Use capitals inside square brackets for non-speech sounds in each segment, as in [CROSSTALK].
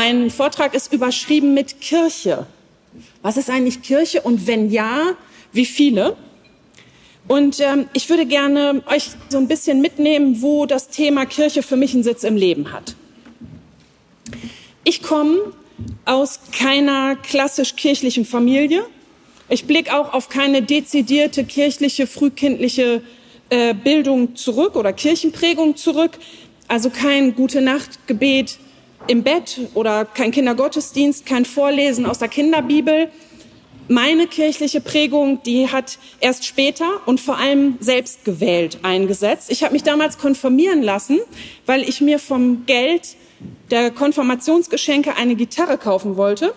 Mein Vortrag ist überschrieben mit Kirche. Was ist eigentlich Kirche und wenn ja, wie viele? Und ähm, ich würde gerne euch so ein bisschen mitnehmen, wo das Thema Kirche für mich einen Sitz im Leben hat. Ich komme aus keiner klassisch kirchlichen Familie. Ich blicke auch auf keine dezidierte kirchliche, frühkindliche äh, Bildung zurück oder Kirchenprägung zurück. Also kein Gute Nacht Gebet im Bett oder kein Kindergottesdienst, kein Vorlesen aus der Kinderbibel. Meine kirchliche Prägung, die hat erst später und vor allem selbst gewählt eingesetzt. Ich habe mich damals konfirmieren lassen, weil ich mir vom Geld der Konfirmationsgeschenke eine Gitarre kaufen wollte,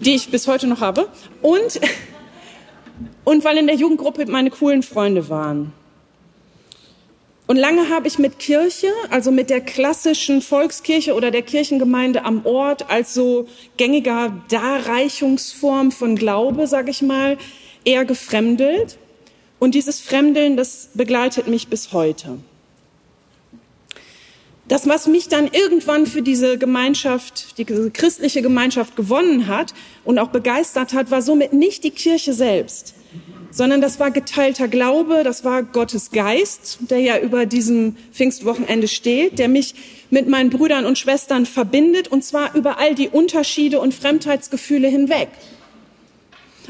die ich bis heute noch habe, und, [LAUGHS] und weil in der Jugendgruppe meine coolen Freunde waren. Und lange habe ich mit Kirche, also mit der klassischen Volkskirche oder der Kirchengemeinde am Ort als so gängiger Darreichungsform von Glaube, sage ich mal, eher gefremdelt. Und dieses Fremdeln, das begleitet mich bis heute. Das, was mich dann irgendwann für diese Gemeinschaft, diese christliche Gemeinschaft gewonnen hat und auch begeistert hat, war somit nicht die Kirche selbst, sondern das war geteilter Glaube, das war Gottes Geist, der ja über diesem Pfingstwochenende steht, der mich mit meinen Brüdern und Schwestern verbindet und zwar über all die Unterschiede und Fremdheitsgefühle hinweg.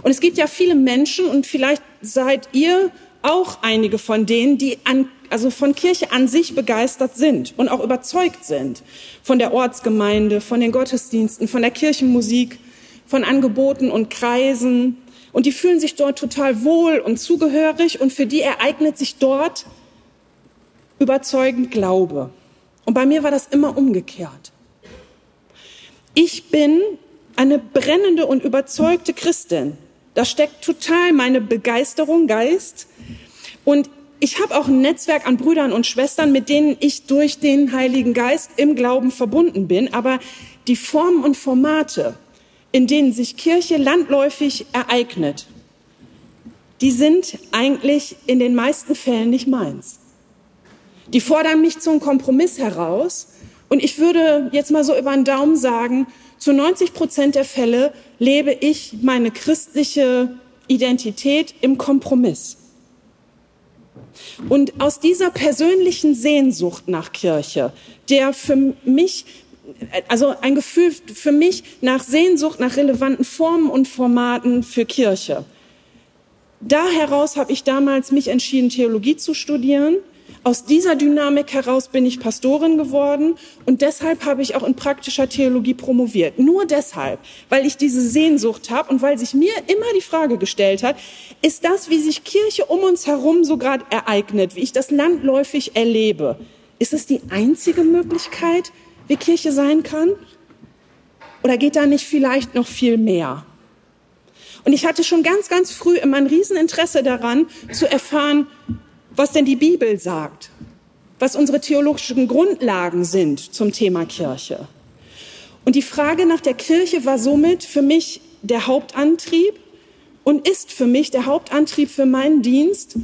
Und es gibt ja viele Menschen und vielleicht seid ihr auch einige von denen, die an, also von Kirche an sich begeistert sind und auch überzeugt sind von der Ortsgemeinde, von den Gottesdiensten, von der Kirchenmusik, von Angeboten und Kreisen, und die fühlen sich dort total wohl und zugehörig und für die ereignet sich dort überzeugend Glaube. Und bei mir war das immer umgekehrt. Ich bin eine brennende und überzeugte Christin. Da steckt total meine Begeisterung, Geist. Und ich habe auch ein Netzwerk an Brüdern und Schwestern, mit denen ich durch den Heiligen Geist im Glauben verbunden bin. Aber die Formen und Formate, in denen sich Kirche landläufig ereignet, die sind eigentlich in den meisten Fällen nicht meins. Die fordern mich zum Kompromiss heraus und ich würde jetzt mal so über den Daumen sagen, zu 90 Prozent der Fälle lebe ich meine christliche Identität im Kompromiss. Und aus dieser persönlichen Sehnsucht nach Kirche, der für mich also ein Gefühl für mich nach Sehnsucht, nach relevanten Formen und Formaten für Kirche. Da heraus habe ich damals mich entschieden, Theologie zu studieren. Aus dieser Dynamik heraus bin ich Pastorin geworden und deshalb habe ich auch in praktischer Theologie promoviert. Nur deshalb, weil ich diese Sehnsucht habe und weil sich mir immer die Frage gestellt hat, ist das, wie sich Kirche um uns herum so gerade ereignet, wie ich das landläufig erlebe, ist es die einzige Möglichkeit, wie Kirche sein kann? Oder geht da nicht vielleicht noch viel mehr? Und ich hatte schon ganz, ganz früh immer ein Rieseninteresse daran, zu erfahren, was denn die Bibel sagt, was unsere theologischen Grundlagen sind zum Thema Kirche. Und die Frage nach der Kirche war somit für mich der Hauptantrieb und ist für mich der Hauptantrieb für meinen Dienst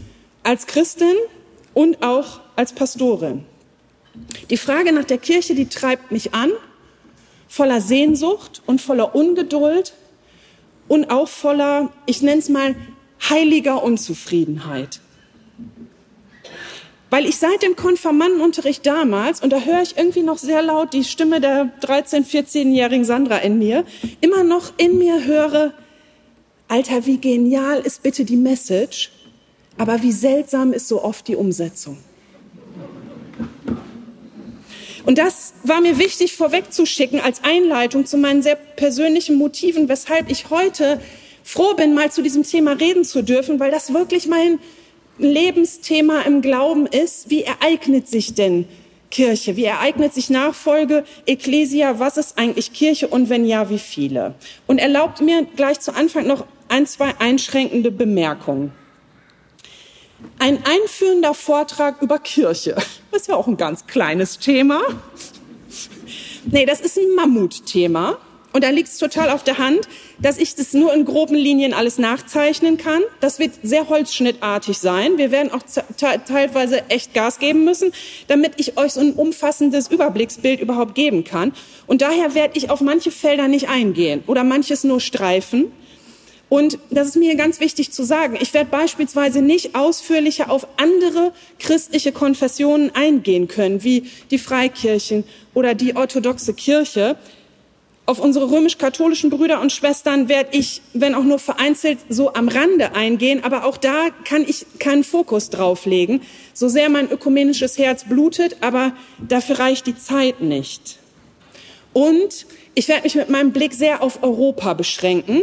als Christin und auch als Pastorin. Die Frage nach der Kirche, die treibt mich an, voller Sehnsucht und voller Ungeduld und auch voller, ich nenne es mal, heiliger Unzufriedenheit. Weil ich seit dem Konfirmandenunterricht damals, und da höre ich irgendwie noch sehr laut die Stimme der 13-, 14-jährigen Sandra in mir, immer noch in mir höre, Alter, wie genial ist bitte die Message, aber wie seltsam ist so oft die Umsetzung. Und das war mir wichtig vorwegzuschicken als Einleitung zu meinen sehr persönlichen Motiven, weshalb ich heute froh bin, mal zu diesem Thema reden zu dürfen, weil das wirklich mein Lebensthema im Glauben ist. Wie ereignet sich denn Kirche? Wie ereignet sich Nachfolge, Ecclesia? Was ist eigentlich Kirche und wenn ja, wie viele? Und erlaubt mir gleich zu Anfang noch ein, zwei einschränkende Bemerkungen. Ein einführender Vortrag über Kirche. Das ist ja auch ein ganz kleines Thema. Nee, das ist ein Mammutthema. Und da liegt es total auf der Hand, dass ich das nur in groben Linien alles nachzeichnen kann. Das wird sehr holzschnittartig sein. Wir werden auch teilweise echt Gas geben müssen, damit ich euch so ein umfassendes Überblicksbild überhaupt geben kann. Und daher werde ich auf manche Felder nicht eingehen oder manches nur streifen. Und das ist mir ganz wichtig zu sagen. Ich werde beispielsweise nicht ausführlicher auf andere christliche Konfessionen eingehen können, wie die Freikirchen oder die orthodoxe Kirche. Auf unsere römisch-katholischen Brüder und Schwestern werde ich, wenn auch nur vereinzelt, so am Rande eingehen. Aber auch da kann ich keinen Fokus drauflegen, so sehr mein ökumenisches Herz blutet, aber dafür reicht die Zeit nicht. Und ich werde mich mit meinem Blick sehr auf Europa beschränken.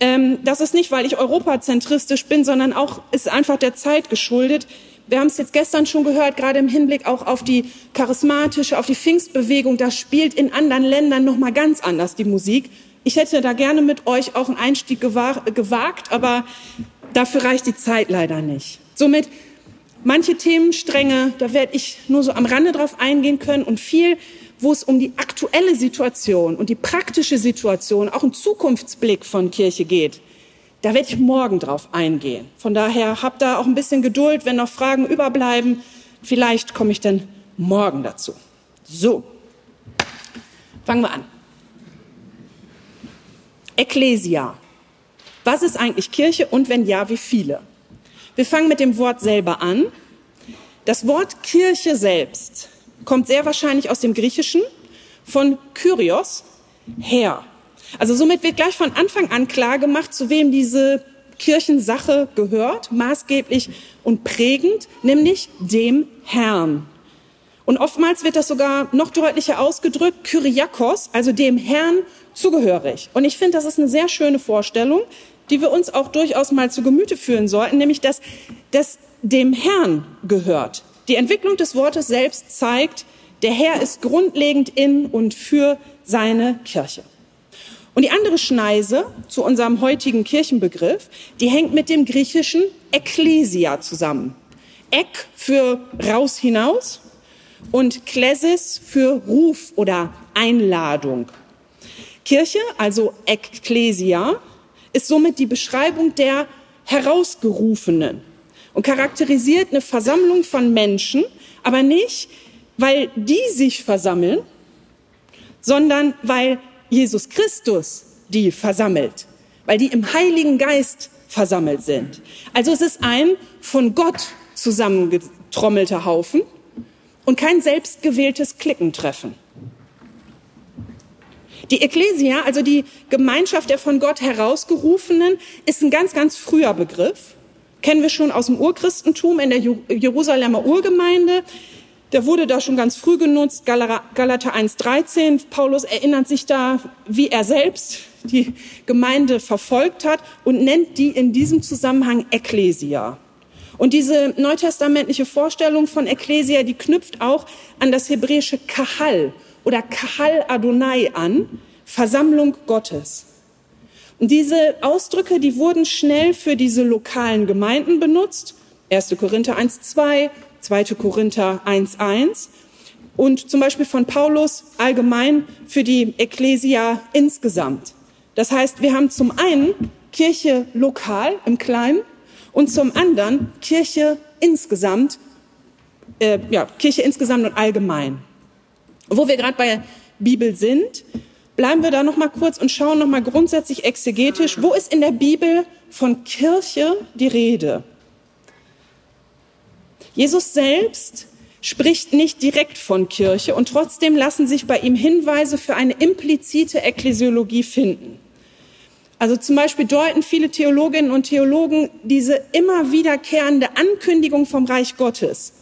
Ähm, das ist nicht, weil ich europazentristisch bin, sondern auch ist einfach der Zeit geschuldet. Wir haben es jetzt gestern schon gehört, gerade im Hinblick auch auf die charismatische, auf die Pfingstbewegung. Das spielt in anderen Ländern noch mal ganz anders die Musik. Ich hätte da gerne mit euch auch einen Einstieg gewagt, aber dafür reicht die Zeit leider nicht. Somit manche Themenstränge, da werde ich nur so am Rande drauf eingehen können und viel wo es um die aktuelle Situation und die praktische Situation, auch ein Zukunftsblick von Kirche geht, da werde ich morgen drauf eingehen. Von daher habt da auch ein bisschen Geduld, wenn noch Fragen überbleiben. Vielleicht komme ich dann morgen dazu. So, fangen wir an. Ecclesia. Was ist eigentlich Kirche und wenn ja, wie viele? Wir fangen mit dem Wort selber an. Das Wort Kirche selbst kommt sehr wahrscheinlich aus dem Griechischen von Kyrios, Herr. Also somit wird gleich von Anfang an klar gemacht, zu wem diese Kirchensache gehört, maßgeblich und prägend, nämlich dem Herrn. Und oftmals wird das sogar noch deutlicher ausgedrückt, Kyriakos, also dem Herrn zugehörig. Und ich finde, das ist eine sehr schöne Vorstellung, die wir uns auch durchaus mal zu Gemüte führen sollten, nämlich dass das dem Herrn gehört. Die Entwicklung des Wortes selbst zeigt, der Herr ist grundlegend in und für seine Kirche. Und die andere Schneise zu unserem heutigen Kirchenbegriff, die hängt mit dem griechischen Ekklesia zusammen. Ek für raus hinaus und Klesis für Ruf oder Einladung. Kirche, also Ekklesia, ist somit die Beschreibung der Herausgerufenen, und charakterisiert eine Versammlung von Menschen, aber nicht, weil die sich versammeln, sondern weil Jesus Christus die versammelt, weil die im Heiligen Geist versammelt sind. Also es ist ein von Gott zusammengetrommelter Haufen und kein selbstgewähltes Klickentreffen. Die Ekklesia, also die Gemeinschaft der von Gott herausgerufenen, ist ein ganz, ganz früher Begriff kennen wir schon aus dem Urchristentum in der Jerusalemer Urgemeinde. Der wurde da schon ganz früh genutzt, Galater 1,13. Paulus erinnert sich da, wie er selbst die Gemeinde verfolgt hat und nennt die in diesem Zusammenhang Ekklesia. Und diese neutestamentliche Vorstellung von Ekklesia, die knüpft auch an das hebräische Kahal oder Kahal Adonai an, Versammlung Gottes. Diese Ausdrücke, die wurden schnell für diese lokalen Gemeinden benutzt. 1. Korinther 1.2, 2. Korinther 1.1 und zum Beispiel von Paulus allgemein für die Ekklesia insgesamt. Das heißt, wir haben zum einen Kirche lokal im Kleinen und zum anderen Kirche insgesamt, äh, ja, Kirche insgesamt und allgemein. Wo wir gerade bei Bibel sind, bleiben wir da noch mal kurz und schauen noch mal grundsätzlich exegetisch, wo ist in der Bibel von Kirche die Rede? Jesus selbst spricht nicht direkt von Kirche und trotzdem lassen sich bei ihm Hinweise für eine implizite Ekklesiologie finden. Also zum Beispiel deuten viele Theologinnen und Theologen diese immer wiederkehrende Ankündigung vom Reich Gottes,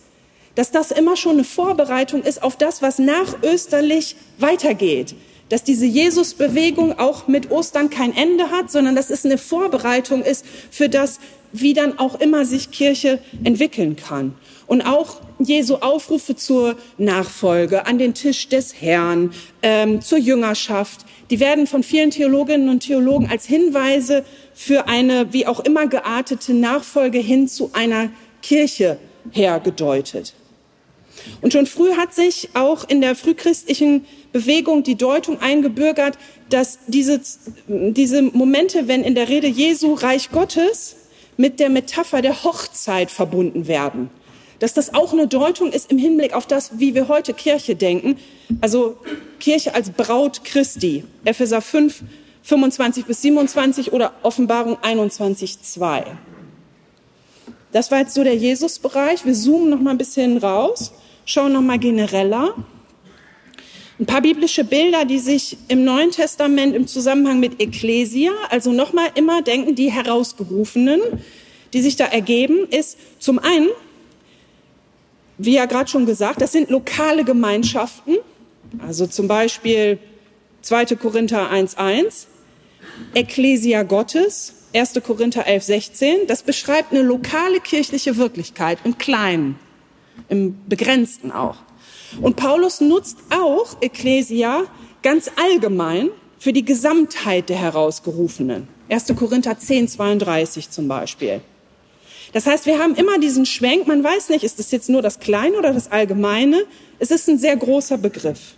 dass das immer schon eine Vorbereitung ist auf das, was nach Österlich weitergeht dass diese Jesus-Bewegung auch mit Ostern kein Ende hat, sondern dass es eine Vorbereitung ist für das, wie dann auch immer sich Kirche entwickeln kann. Und auch Jesu Aufrufe zur Nachfolge, an den Tisch des Herrn, ähm, zur Jüngerschaft, die werden von vielen Theologinnen und Theologen als Hinweise für eine wie auch immer geartete Nachfolge hin zu einer Kirche hergedeutet. Und schon früh hat sich auch in der frühchristlichen Bewegung die Deutung eingebürgert, dass diese, diese Momente, wenn in der Rede Jesu Reich Gottes mit der Metapher der Hochzeit verbunden werden. Dass das auch eine Deutung ist im Hinblick auf das, wie wir heute Kirche denken. Also Kirche als Braut Christi. Epheser 5, 25 bis 27 oder Offenbarung 21, 2. Das war jetzt so der Jesus-Bereich. Wir zoomen noch mal ein bisschen raus, schauen noch mal genereller. Ein paar biblische Bilder, die sich im Neuen Testament im Zusammenhang mit Ekklesia, also nochmal immer denken, die Herausgerufenen, die sich da ergeben, ist zum einen, wie ja gerade schon gesagt, das sind lokale Gemeinschaften, also zum Beispiel 2. Korinther 1.1, Ekklesia Gottes, 1. Korinther 11.16, das beschreibt eine lokale kirchliche Wirklichkeit im Kleinen, im Begrenzten auch. Und Paulus nutzt auch Ecclesia ganz allgemein für die Gesamtheit der Herausgerufenen. 1. Korinther 10, 32 zum Beispiel. Das heißt, wir haben immer diesen Schwenk, man weiß nicht, ist das jetzt nur das Kleine oder das Allgemeine? Es ist ein sehr großer Begriff.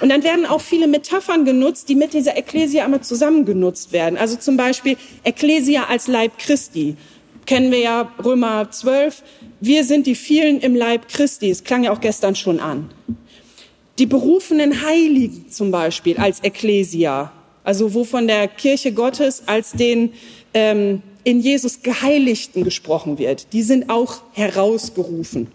Und dann werden auch viele Metaphern genutzt, die mit dieser Ekklesia einmal zusammen genutzt werden. Also zum Beispiel Ekklesia als Leib Christi. Kennen wir ja Römer 12, wir sind die vielen im Leib Christi. Es klang ja auch gestern schon an. Die berufenen Heiligen zum Beispiel als Ekklesia, also wo von der Kirche Gottes als den ähm, in Jesus Geheiligten gesprochen wird, die sind auch herausgerufen.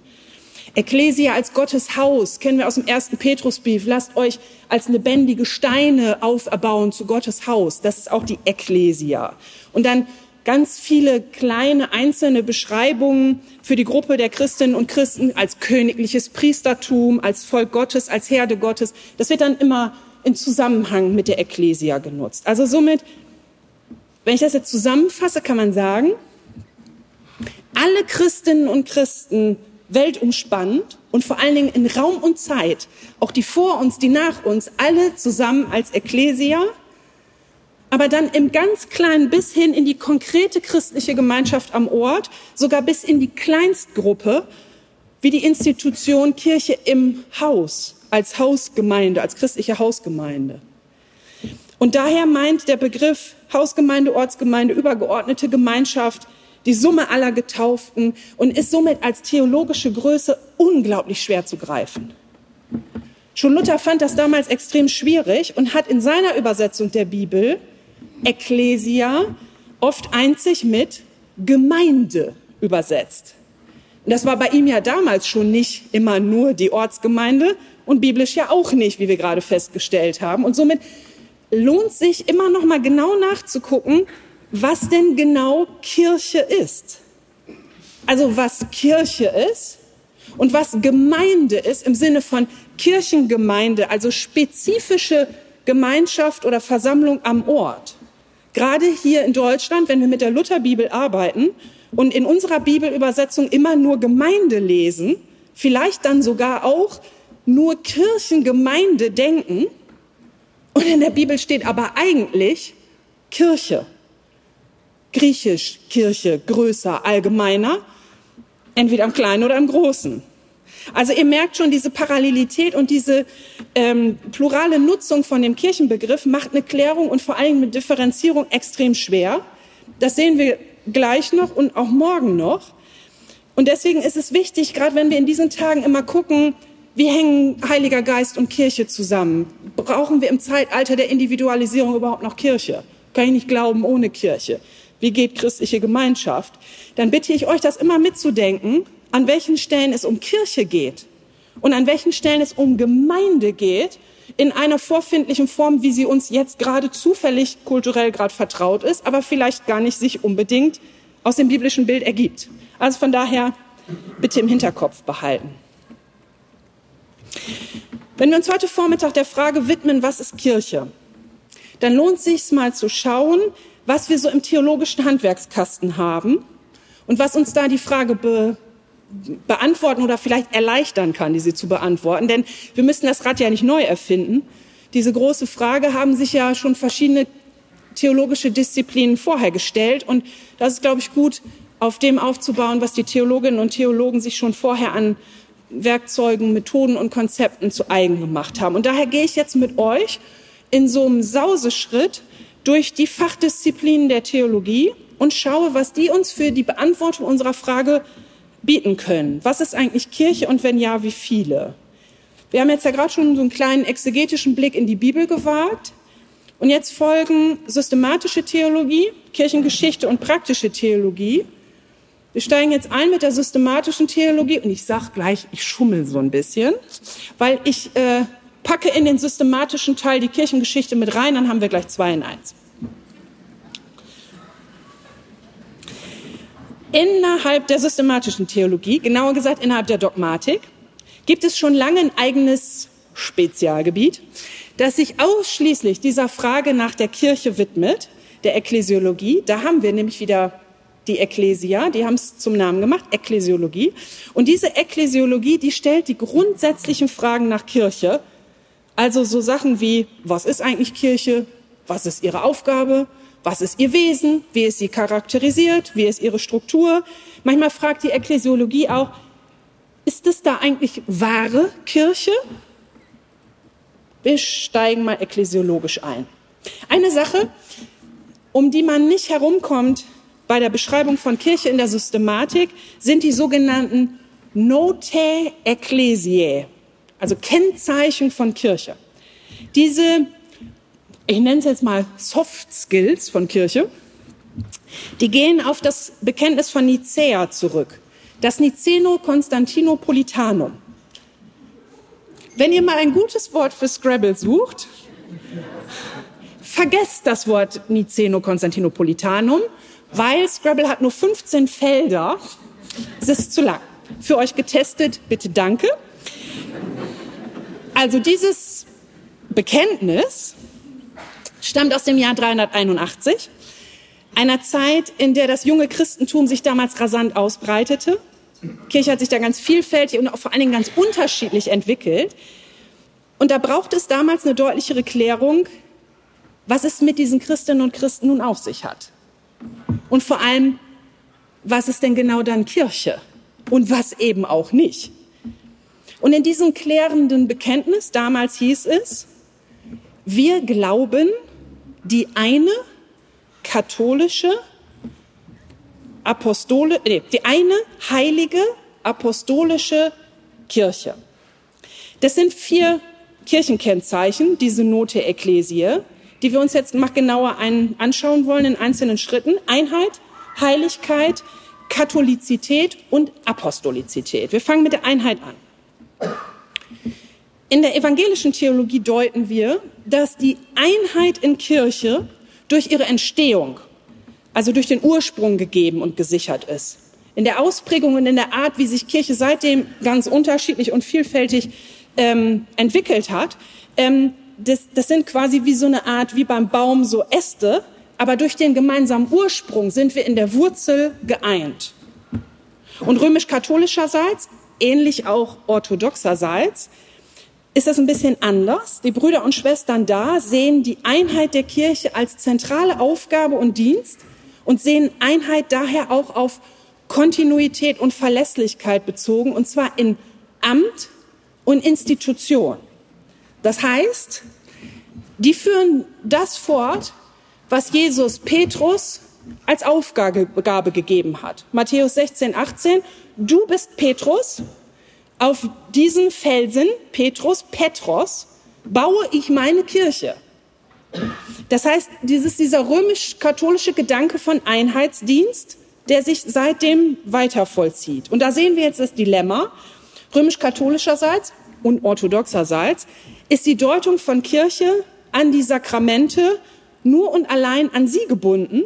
Ekklesia als Gottes Haus kennen wir aus dem ersten Petrusbrief. Lasst euch als lebendige Steine auferbauen zu Gottes Haus. Das ist auch die Ekklesia. Und dann ganz viele kleine einzelne Beschreibungen für die Gruppe der Christinnen und Christen als königliches Priestertum, als Volk Gottes, als Herde Gottes. Das wird dann immer in Zusammenhang mit der Ekklesia genutzt. Also somit, wenn ich das jetzt zusammenfasse, kann man sagen, alle Christinnen und Christen weltumspannend und vor allen Dingen in Raum und Zeit, auch die vor uns, die nach uns, alle zusammen als Ekklesia, aber dann im ganz kleinen bis hin in die konkrete christliche Gemeinschaft am Ort, sogar bis in die Kleinstgruppe, wie die Institution Kirche im Haus, als Hausgemeinde, als christliche Hausgemeinde. Und daher meint der Begriff Hausgemeinde, Ortsgemeinde, übergeordnete Gemeinschaft die Summe aller Getauften und ist somit als theologische Größe unglaublich schwer zu greifen. Schon Luther fand das damals extrem schwierig und hat in seiner Übersetzung der Bibel Ecclesia oft einzig mit Gemeinde übersetzt. Das war bei ihm ja damals schon nicht immer nur die Ortsgemeinde und biblisch ja auch nicht, wie wir gerade festgestellt haben. Und somit lohnt sich immer noch mal genau nachzugucken, was denn genau Kirche ist. Also was Kirche ist und was Gemeinde ist im Sinne von Kirchengemeinde, also spezifische Gemeinschaft oder Versammlung am Ort. Gerade hier in Deutschland, wenn wir mit der Lutherbibel arbeiten und in unserer Bibelübersetzung immer nur Gemeinde lesen, vielleicht dann sogar auch nur Kirchengemeinde denken, und in der Bibel steht aber eigentlich Kirche. Griechisch Kirche, größer, allgemeiner, entweder im Kleinen oder im Großen. Also ihr merkt schon, diese Parallelität und diese ähm, plurale Nutzung von dem Kirchenbegriff macht eine Klärung und vor allem eine Differenzierung extrem schwer. Das sehen wir gleich noch und auch morgen noch. Und deswegen ist es wichtig, gerade wenn wir in diesen Tagen immer gucken, wie hängen Heiliger Geist und Kirche zusammen? Brauchen wir im Zeitalter der Individualisierung überhaupt noch Kirche? Kann ich nicht glauben ohne Kirche? Wie geht christliche Gemeinschaft? Dann bitte ich euch, das immer mitzudenken an welchen Stellen es um Kirche geht und an welchen Stellen es um Gemeinde geht, in einer vorfindlichen Form, wie sie uns jetzt gerade zufällig kulturell gerade vertraut ist, aber vielleicht gar nicht sich unbedingt aus dem biblischen Bild ergibt. Also von daher bitte im Hinterkopf behalten. Wenn wir uns heute Vormittag der Frage widmen, was ist Kirche, dann lohnt es sich mal zu schauen, was wir so im theologischen Handwerkskasten haben und was uns da die Frage be beantworten oder vielleicht erleichtern kann, diese zu beantworten. Denn wir müssen das Rad ja nicht neu erfinden. Diese große Frage haben sich ja schon verschiedene theologische Disziplinen vorher gestellt. Und das ist, glaube ich, gut, auf dem aufzubauen, was die Theologinnen und Theologen sich schon vorher an Werkzeugen, Methoden und Konzepten zu eigen gemacht haben. Und daher gehe ich jetzt mit euch in so einem Sauseschritt durch die Fachdisziplinen der Theologie und schaue, was die uns für die Beantwortung unserer Frage bieten können. Was ist eigentlich Kirche und wenn ja, wie viele? Wir haben jetzt ja gerade schon so einen kleinen exegetischen Blick in die Bibel gewagt. Und jetzt folgen systematische Theologie, Kirchengeschichte und praktische Theologie. Wir steigen jetzt ein mit der systematischen Theologie und ich sage gleich, ich schummel so ein bisschen, weil ich äh, packe in den systematischen Teil die Kirchengeschichte mit rein, dann haben wir gleich zwei in eins. Innerhalb der systematischen Theologie, genauer gesagt innerhalb der Dogmatik, gibt es schon lange ein eigenes Spezialgebiet, das sich ausschließlich dieser Frage nach der Kirche widmet, der Ekklesiologie. Da haben wir nämlich wieder die Ekklesia, die haben es zum Namen gemacht, Ekklesiologie. Und diese Ekklesiologie, die stellt die grundsätzlichen Fragen nach Kirche. Also so Sachen wie, was ist eigentlich Kirche? Was ist ihre Aufgabe? Was ist ihr Wesen? Wie ist sie charakterisiert? Wie ist ihre Struktur? Manchmal fragt die Ekklesiologie auch, ist es da eigentlich wahre Kirche? Wir steigen mal ekklesiologisch ein. Eine Sache, um die man nicht herumkommt bei der Beschreibung von Kirche in der Systematik, sind die sogenannten Notae Ecclesiae, also Kennzeichen von Kirche. Diese ich nenne es jetzt mal Soft Skills von Kirche, die gehen auf das Bekenntnis von Nicäa zurück, das Niceno-Konstantinopolitanum. Wenn ihr mal ein gutes Wort für Scrabble sucht, vergesst das Wort Niceno-Konstantinopolitanum, weil Scrabble hat nur 15 Felder. Es ist zu lang. Für euch getestet, bitte danke. Also dieses Bekenntnis stammt aus dem Jahr 381, einer Zeit, in der das junge Christentum sich damals rasant ausbreitete. Die Kirche hat sich da ganz vielfältig und auch vor allen Dingen ganz unterschiedlich entwickelt. Und da braucht es damals eine deutlichere Klärung, was es mit diesen Christinnen und Christen nun auf sich hat. Und vor allem, was ist denn genau dann Kirche und was eben auch nicht. Und in diesem klärenden Bekenntnis, damals hieß es, wir glauben die eine katholische Apostole, nee, die eine heilige apostolische Kirche. Das sind vier Kirchenkennzeichen, diese Note Ekklesie, die wir uns jetzt mal genauer ein, anschauen wollen in einzelnen Schritten. Einheit, Heiligkeit, Katholizität und Apostolizität. Wir fangen mit der Einheit an. In der evangelischen Theologie deuten wir, dass die Einheit in Kirche durch ihre Entstehung, also durch den Ursprung gegeben und gesichert ist. In der Ausprägung und in der Art, wie sich Kirche seitdem ganz unterschiedlich und vielfältig ähm, entwickelt hat, ähm, das, das sind quasi wie so eine Art, wie beim Baum so Äste, aber durch den gemeinsamen Ursprung sind wir in der Wurzel geeint. Und römisch-katholischerseits, ähnlich auch orthodoxerseits, ist das ein bisschen anders. Die Brüder und Schwestern da sehen die Einheit der Kirche als zentrale Aufgabe und Dienst und sehen Einheit daher auch auf Kontinuität und Verlässlichkeit bezogen, und zwar in Amt und Institution. Das heißt, die führen das fort, was Jesus Petrus als Aufgabe gegeben hat. Matthäus 16, 18, du bist Petrus auf diesen Felsen, Petrus, Petros, baue ich meine Kirche. Das heißt, dieses, dieser römisch-katholische Gedanke von Einheitsdienst, der sich seitdem weiter vollzieht. Und da sehen wir jetzt das Dilemma, römisch-katholischerseits und orthodoxerseits, ist die Deutung von Kirche an die Sakramente nur und allein an sie gebunden.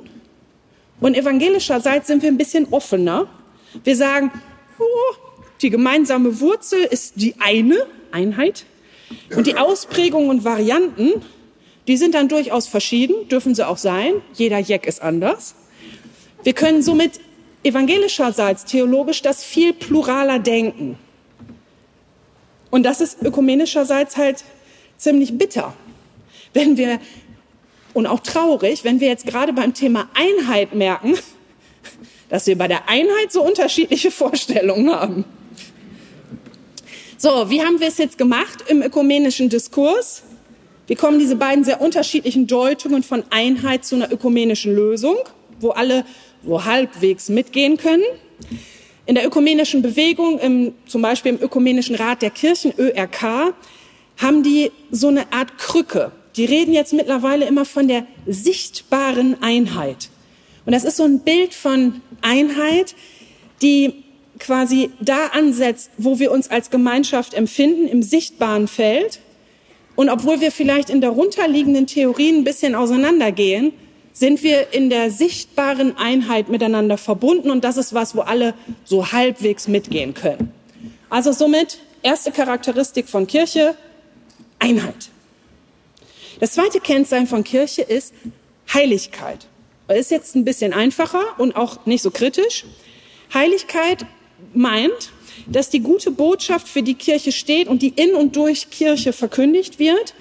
Und evangelischerseits sind wir ein bisschen offener. Wir sagen, oh, die gemeinsame Wurzel ist die eine Einheit und die Ausprägungen und Varianten, die sind dann durchaus verschieden, dürfen sie auch sein. Jeder Jack ist anders. Wir können somit evangelischerseits theologisch das viel pluraler denken. Und das ist ökumenischerseits halt ziemlich bitter, wenn wir, und auch traurig, wenn wir jetzt gerade beim Thema Einheit merken, [LAUGHS] dass wir bei der Einheit so unterschiedliche Vorstellungen haben. So, wie haben wir es jetzt gemacht im ökumenischen Diskurs? Wie kommen diese beiden sehr unterschiedlichen Deutungen von Einheit zu einer ökumenischen Lösung, wo alle wo halbwegs mitgehen können? In der ökumenischen Bewegung, im, zum Beispiel im Ökumenischen Rat der Kirchen, ÖRK, haben die so eine Art Krücke. Die reden jetzt mittlerweile immer von der sichtbaren Einheit. Und das ist so ein Bild von Einheit, die quasi da ansetzt, wo wir uns als Gemeinschaft empfinden, im sichtbaren Feld. Und obwohl wir vielleicht in darunterliegenden Theorien ein bisschen auseinandergehen, sind wir in der sichtbaren Einheit miteinander verbunden. Und das ist was, wo alle so halbwegs mitgehen können. Also somit erste Charakteristik von Kirche, Einheit. Das zweite Kennzeichen von Kirche ist Heiligkeit. Ist jetzt ein bisschen einfacher und auch nicht so kritisch. Heiligkeit meint, dass die gute Botschaft für die Kirche steht und die in und durch Kirche verkündigt wird,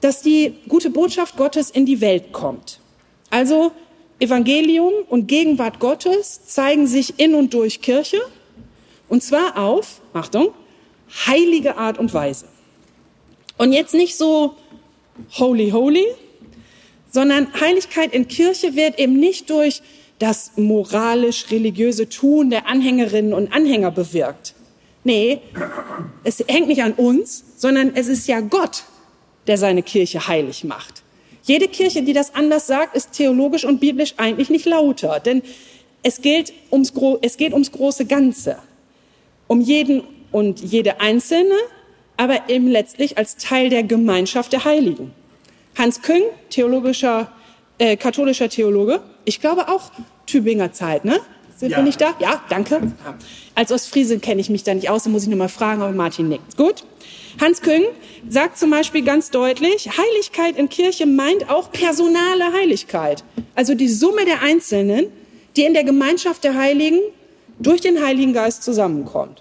dass die gute Botschaft Gottes in die Welt kommt. Also Evangelium und Gegenwart Gottes zeigen sich in und durch Kirche und zwar auf, Achtung, heilige Art und Weise. Und jetzt nicht so holy, holy, sondern Heiligkeit in Kirche wird eben nicht durch das moralisch-religiöse Tun der Anhängerinnen und Anhänger bewirkt. Nee, es hängt nicht an uns, sondern es ist ja Gott, der seine Kirche heilig macht. Jede Kirche, die das anders sagt, ist theologisch und biblisch eigentlich nicht lauter, denn es, geht ums, es geht ums große Ganze, um jeden und jede Einzelne, aber eben letztlich als Teil der Gemeinschaft der Heiligen. Hans Küng, theologischer, äh, katholischer Theologe, ich glaube auch Tübinger Zeit, ne? Sind ja. wir nicht da? Ja, danke. Als Ostfriesin kenne ich mich da nicht aus, da muss ich nur mal fragen, aber Martin nickt. Gut. Hans Küng sagt zum Beispiel ganz deutlich, Heiligkeit in Kirche meint auch personale Heiligkeit. Also die Summe der Einzelnen, die in der Gemeinschaft der Heiligen durch den Heiligen Geist zusammenkommt.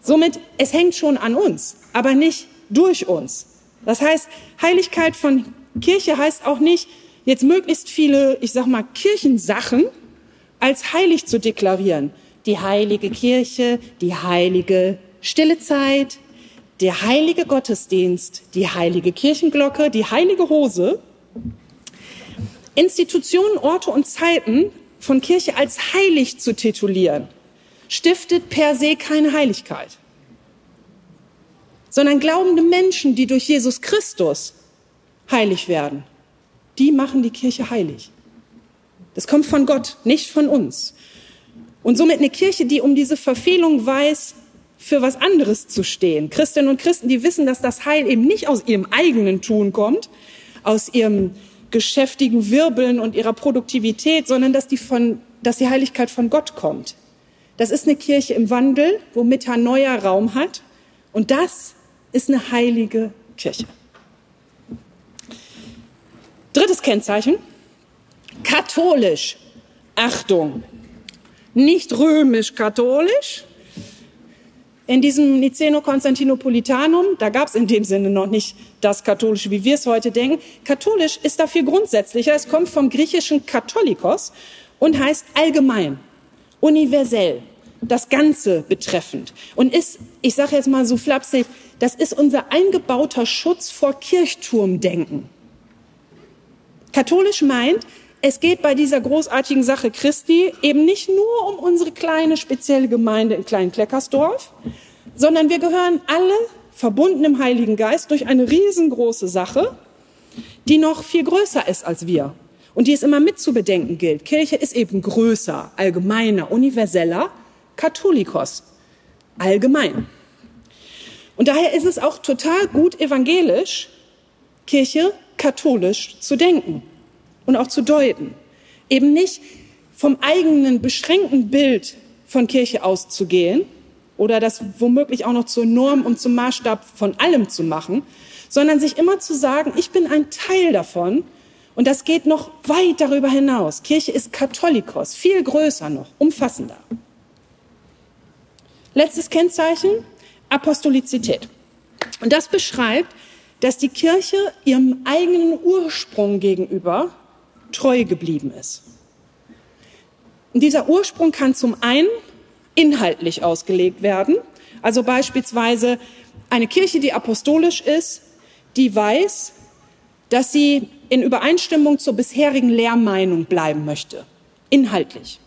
Somit, es hängt schon an uns, aber nicht durch uns. Das heißt, Heiligkeit von Kirche heißt auch nicht, jetzt möglichst viele, ich sag mal, Kirchensachen als heilig zu deklarieren. Die heilige Kirche, die heilige stille Zeit, der heilige Gottesdienst, die heilige Kirchenglocke, die heilige Hose. Institutionen, Orte und Zeiten von Kirche als heilig zu titulieren, stiftet per se keine Heiligkeit, sondern glaubende Menschen, die durch Jesus Christus heilig werden, die machen die Kirche heilig. Das kommt von Gott, nicht von uns. Und somit eine Kirche, die um diese Verfehlung weiß, für was anderes zu stehen. Christinnen und Christen, die wissen, dass das Heil eben nicht aus ihrem eigenen Tun kommt, aus ihrem geschäftigen Wirbeln und ihrer Produktivität, sondern dass die, von, dass die Heiligkeit von Gott kommt. Das ist eine Kirche im Wandel, wo Meta neuer Raum hat. Und das ist eine heilige Kirche. Drittes Kennzeichen, katholisch. Achtung, nicht römisch-katholisch. In diesem Niceno-Konstantinopolitanum, da gab es in dem Sinne noch nicht das Katholische, wie wir es heute denken. Katholisch ist dafür grundsätzlicher. Es kommt vom griechischen Katholikos und heißt allgemein, universell, das Ganze betreffend. Und ist, ich sage jetzt mal so flapsig, das ist unser eingebauter Schutz vor Kirchturmdenken. Katholisch meint, es geht bei dieser großartigen Sache Christi eben nicht nur um unsere kleine spezielle Gemeinde in Klein-Kleckersdorf, sondern wir gehören alle verbunden im Heiligen Geist durch eine riesengroße Sache, die noch viel größer ist als wir und die es immer mit zu bedenken gilt. Kirche ist eben größer, allgemeiner, universeller, Katholikos, allgemein. Und daher ist es auch total gut evangelisch, Kirche katholisch zu denken und auch zu deuten. Eben nicht vom eigenen beschränkten Bild von Kirche auszugehen oder das womöglich auch noch zur Norm und zum Maßstab von allem zu machen, sondern sich immer zu sagen, ich bin ein Teil davon und das geht noch weit darüber hinaus. Kirche ist Katholikos, viel größer noch, umfassender. Letztes Kennzeichen, Apostolizität. Und das beschreibt, dass die Kirche ihrem eigenen Ursprung gegenüber treu geblieben ist. Und dieser Ursprung kann zum einen inhaltlich ausgelegt werden. Also beispielsweise eine Kirche, die apostolisch ist, die weiß, dass sie in Übereinstimmung zur bisherigen Lehrmeinung bleiben möchte, inhaltlich.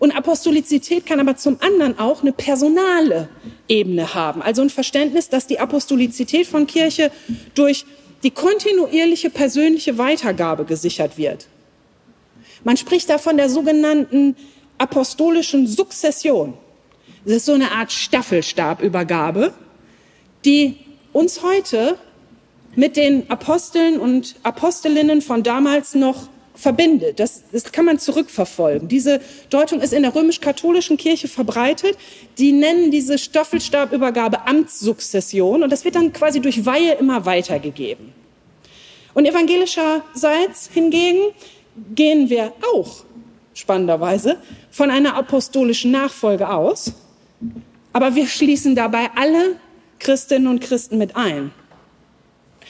Und Apostolizität kann aber zum anderen auch eine personale Ebene haben, also ein Verständnis, dass die Apostolizität von Kirche durch die kontinuierliche persönliche Weitergabe gesichert wird. Man spricht da von der sogenannten apostolischen Sukzession. Das ist so eine Art Staffelstabübergabe, die uns heute mit den Aposteln und Apostelinnen von damals noch verbindet. Das, das kann man zurückverfolgen. Diese Deutung ist in der römisch-katholischen Kirche verbreitet. Die nennen diese Staffelstabübergabe Amtssukzession und das wird dann quasi durch Weihe immer weitergegeben. Und evangelischerseits hingegen gehen wir auch spannenderweise von einer apostolischen Nachfolge aus, aber wir schließen dabei alle Christinnen und Christen mit ein.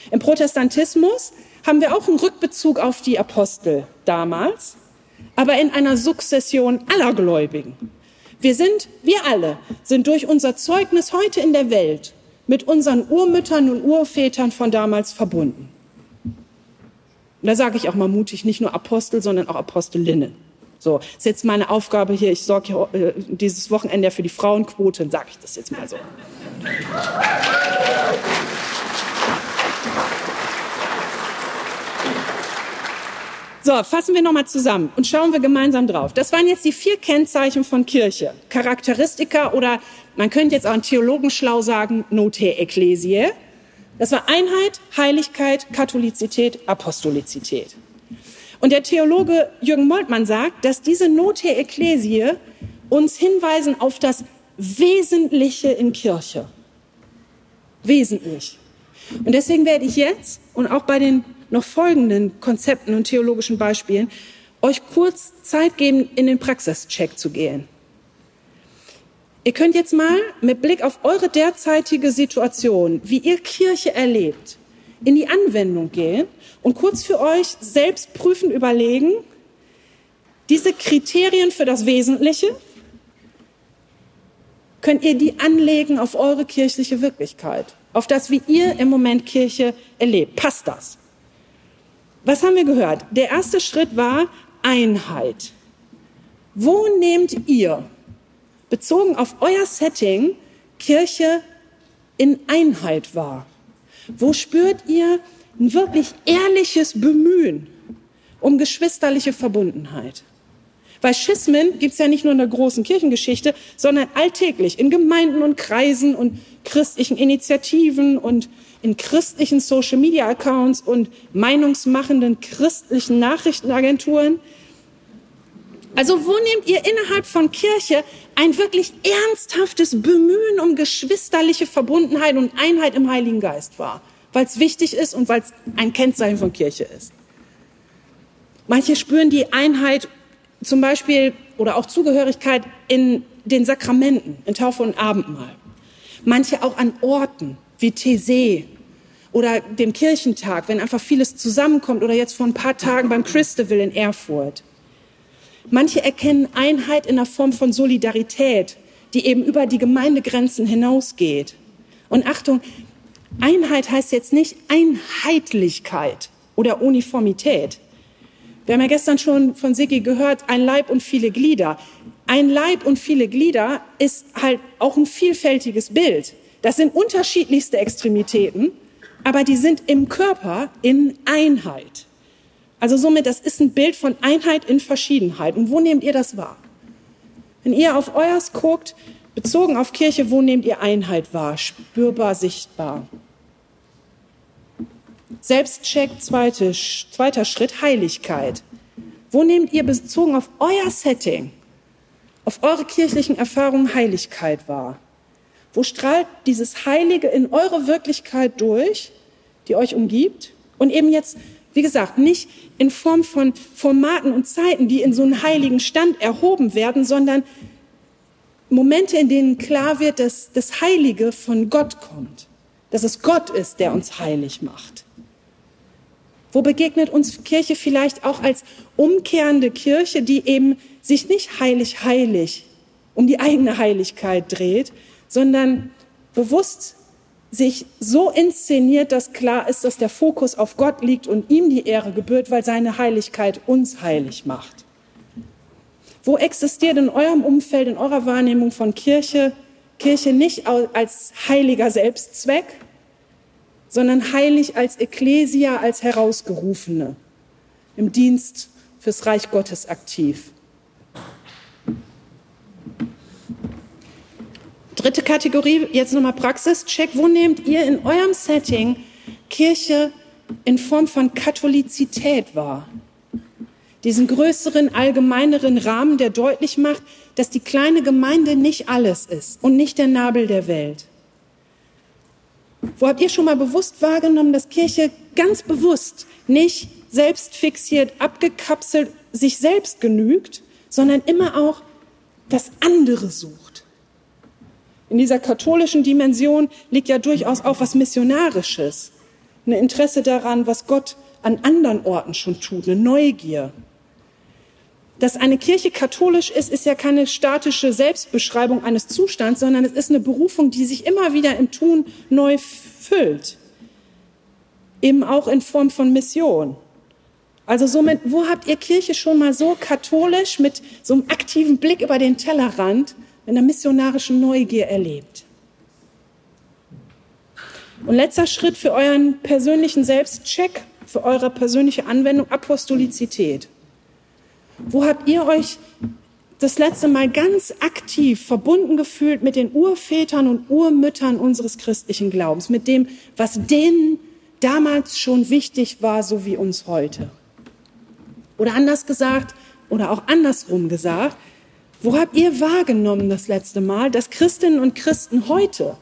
Im Protestantismus haben wir auch einen Rückbezug auf die Apostel damals, aber in einer Sukzession aller Gläubigen. Wir sind, wir alle, sind durch unser Zeugnis heute in der Welt mit unseren Urmüttern und Urvätern von damals verbunden. Und da sage ich auch mal mutig, nicht nur Apostel, sondern auch Apostelinnen. So, ist jetzt meine Aufgabe hier. Ich sorge äh, dieses Wochenende für die Frauenquote, sage ich das jetzt mal so. So, fassen wir nochmal zusammen und schauen wir gemeinsam drauf. Das waren jetzt die vier Kennzeichen von Kirche. Charakteristika oder man könnte jetzt auch einen Theologen schlau sagen, Note Ecclesiae. Das war Einheit, Heiligkeit, Katholizität, Apostolizität. Und der Theologe Jürgen Moltmann sagt, dass diese Note Ecclesiae uns hinweisen auf das Wesentliche in Kirche. Wesentlich. Und deswegen werde ich jetzt und auch bei den noch folgenden Konzepten und theologischen Beispielen euch kurz Zeit geben, in den Praxischeck zu gehen. Ihr könnt jetzt mal mit Blick auf eure derzeitige Situation, wie ihr Kirche erlebt, in die Anwendung gehen und kurz für euch selbst prüfen überlegen, diese Kriterien für das Wesentliche, könnt ihr die anlegen auf eure kirchliche Wirklichkeit, auf das, wie ihr im Moment Kirche erlebt. Passt das? Was haben wir gehört? Der erste Schritt war Einheit. Wo nehmt ihr, bezogen auf euer Setting, Kirche in Einheit wahr? Wo spürt ihr ein wirklich ehrliches Bemühen um geschwisterliche Verbundenheit? Weil Schismen gibt es ja nicht nur in der großen Kirchengeschichte, sondern alltäglich in Gemeinden und Kreisen und christlichen Initiativen und in christlichen Social-Media-Accounts und meinungsmachenden christlichen Nachrichtenagenturen. Also wo nehmt ihr innerhalb von Kirche ein wirklich ernsthaftes Bemühen um geschwisterliche Verbundenheit und Einheit im Heiligen Geist wahr? Weil es wichtig ist und weil es ein Kennzeichen von Kirche ist. Manche spüren die Einheit zum Beispiel oder auch Zugehörigkeit in den Sakramenten, in Taufe und Abendmahl. Manche auch an Orten wie Thésée oder dem Kirchentag, wenn einfach vieles zusammenkommt oder jetzt vor ein paar Tagen beim Christabel in Erfurt. Manche erkennen Einheit in der Form von Solidarität, die eben über die Gemeindegrenzen hinausgeht. Und Achtung, Einheit heißt jetzt nicht Einheitlichkeit oder Uniformität. Wir haben ja gestern schon von Sigi gehört, ein Leib und viele Glieder. Ein Leib und viele Glieder ist halt auch ein vielfältiges Bild. Das sind unterschiedlichste Extremitäten, aber die sind im Körper in Einheit. Also somit, das ist ein Bild von Einheit in Verschiedenheit. Und wo nehmt ihr das wahr? Wenn ihr auf euers guckt, bezogen auf Kirche, wo nehmt ihr Einheit wahr? Spürbar, sichtbar. Selbstcheck, zweite, zweiter Schritt, Heiligkeit. Wo nehmt ihr bezogen auf euer Setting, auf eure kirchlichen Erfahrungen Heiligkeit wahr? Wo strahlt dieses Heilige in eure Wirklichkeit durch, die euch umgibt? Und eben jetzt, wie gesagt, nicht in Form von Formaten und Zeiten, die in so einen heiligen Stand erhoben werden, sondern Momente, in denen klar wird, dass das Heilige von Gott kommt, dass es Gott ist, der uns heilig macht. Wo begegnet uns Kirche vielleicht auch als umkehrende Kirche, die eben sich nicht heilig, heilig um die eigene Heiligkeit dreht, sondern bewusst sich so inszeniert, dass klar ist, dass der Fokus auf Gott liegt und ihm die Ehre gebührt, weil seine Heiligkeit uns heilig macht. Wo existiert in eurem Umfeld, in eurer Wahrnehmung von Kirche, Kirche nicht als heiliger Selbstzweck, sondern heilig als Ekklesia, als Herausgerufene, im Dienst fürs Reich Gottes aktiv? Dritte Kategorie, jetzt nochmal Praxischeck. Wo nehmt ihr in eurem Setting Kirche in Form von Katholizität wahr? Diesen größeren, allgemeineren Rahmen, der deutlich macht, dass die kleine Gemeinde nicht alles ist und nicht der Nabel der Welt. Wo habt ihr schon mal bewusst wahrgenommen, dass Kirche ganz bewusst nicht selbst fixiert, abgekapselt, sich selbst genügt, sondern immer auch das andere sucht? In dieser katholischen Dimension liegt ja durchaus auch was Missionarisches, ein Interesse daran, was Gott an anderen Orten schon tut, eine Neugier. Dass eine Kirche katholisch ist, ist ja keine statische Selbstbeschreibung eines Zustands, sondern es ist eine Berufung, die sich immer wieder im Tun neu füllt. Eben auch in Form von Mission. Also somit, wo habt ihr Kirche schon mal so katholisch mit so einem aktiven Blick über den Tellerrand in der missionarischen Neugier erlebt. Und letzter Schritt für euren persönlichen Selbstcheck, für eure persönliche Anwendung, Apostolizität. Wo habt ihr euch das letzte Mal ganz aktiv verbunden gefühlt mit den Urvätern und Urmüttern unseres christlichen Glaubens, mit dem, was denen damals schon wichtig war, so wie uns heute? Oder anders gesagt, oder auch andersrum gesagt, wo habt ihr wahrgenommen das letzte Mal, dass Christinnen und Christen heute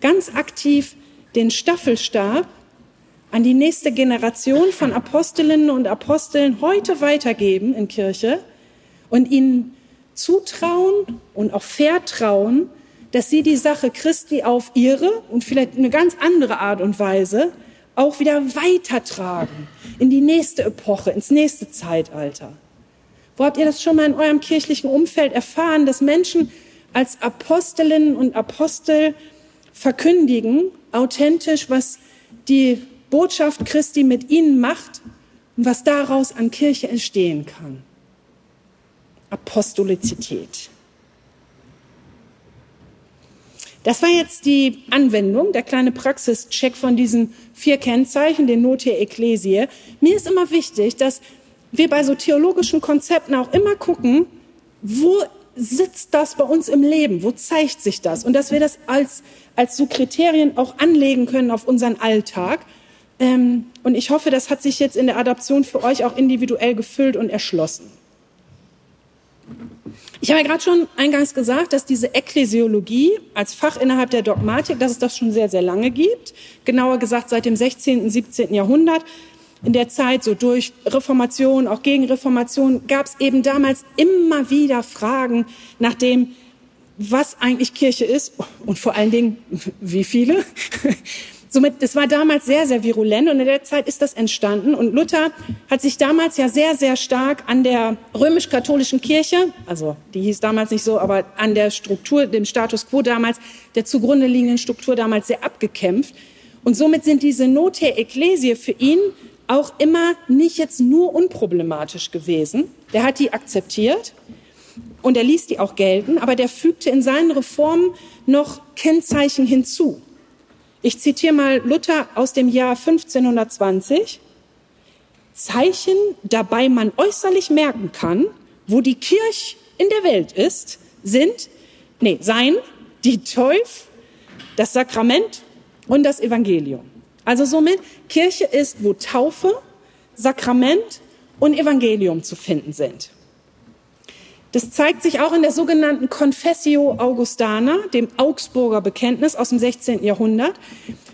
ganz aktiv den Staffelstab an die nächste Generation von Apostelinnen und Aposteln heute weitergeben in Kirche und ihnen zutrauen und auch vertrauen, dass sie die Sache Christi auf ihre und vielleicht eine ganz andere Art und Weise auch wieder weitertragen in die nächste Epoche, ins nächste Zeitalter. Wo habt ihr das schon mal in eurem kirchlichen Umfeld erfahren, dass Menschen als Apostelinnen und Apostel verkündigen, authentisch, was die Botschaft Christi mit ihnen macht und was daraus an Kirche entstehen kann? Apostolizität. Das war jetzt die Anwendung, der kleine Praxischeck von diesen vier Kennzeichen, den Note Ecclesiae. Mir ist immer wichtig, dass wir bei so theologischen Konzepten auch immer gucken, wo sitzt das bei uns im Leben? Wo zeigt sich das? Und dass wir das als, als so Kriterien auch anlegen können auf unseren Alltag. Ähm, und ich hoffe, das hat sich jetzt in der Adaption für euch auch individuell gefüllt und erschlossen. Ich habe ja gerade schon eingangs gesagt, dass diese Ekklesiologie als Fach innerhalb der Dogmatik, dass es das schon sehr, sehr lange gibt. Genauer gesagt seit dem 16., 17. Jahrhundert in der Zeit, so durch Reformation, auch gegen Reformation, gab es eben damals immer wieder Fragen nach dem, was eigentlich Kirche ist und vor allen Dingen, wie viele. [LAUGHS] Somit, es war damals sehr, sehr virulent und in der Zeit ist das entstanden. Und Luther hat sich damals ja sehr, sehr stark an der römisch-katholischen Kirche, also die hieß damals nicht so, aber an der Struktur, dem Status quo damals, der zugrunde liegenden Struktur damals sehr abgekämpft. Und somit sind diese Note Ecclesie für ihn auch immer nicht jetzt nur unproblematisch gewesen. Der hat die akzeptiert und er ließ die auch gelten, aber der fügte in seinen Reformen noch Kennzeichen hinzu. Ich zitiere mal Luther aus dem Jahr 1520. Zeichen, dabei man äußerlich merken kann, wo die Kirche in der Welt ist, sind, nee, sein, die Teuf, das Sakrament und das Evangelium. Also somit, Kirche ist, wo Taufe, Sakrament und Evangelium zu finden sind. Das zeigt sich auch in der sogenannten Confessio Augustana, dem Augsburger Bekenntnis aus dem 16. Jahrhundert,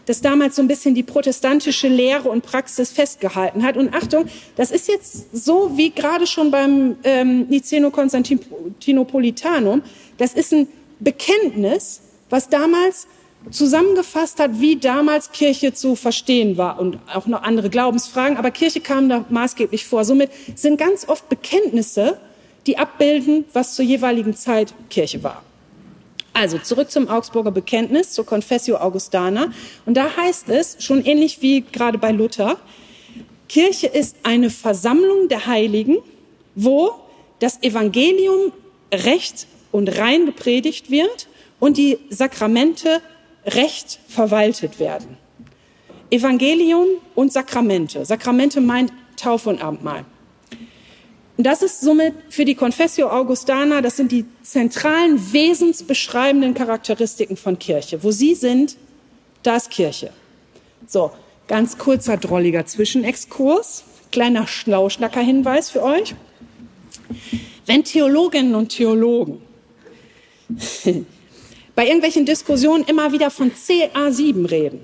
das damals so ein bisschen die protestantische Lehre und Praxis festgehalten hat. Und Achtung, das ist jetzt so wie gerade schon beim ähm, Niceno-Konstantinopolitanum. Das ist ein Bekenntnis, was damals zusammengefasst hat, wie damals Kirche zu verstehen war und auch noch andere Glaubensfragen, aber Kirche kam da maßgeblich vor. Somit sind ganz oft Bekenntnisse, die abbilden, was zur jeweiligen Zeit Kirche war. Also zurück zum Augsburger Bekenntnis, zur Confessio Augustana. Und da heißt es, schon ähnlich wie gerade bei Luther, Kirche ist eine Versammlung der Heiligen, wo das Evangelium recht und rein gepredigt wird und die Sakramente recht verwaltet werden. Evangelium und Sakramente. Sakramente meint Taufe und Abendmahl. Das ist somit für die Confessio Augustana, das sind die zentralen wesensbeschreibenden Charakteristiken von Kirche. Wo sie sind, da ist Kirche. So, ganz kurzer, drolliger Zwischenexkurs, kleiner Schlauschnacker-Hinweis für euch. Wenn Theologinnen und Theologen bei irgendwelchen Diskussionen immer wieder von CA7 reden,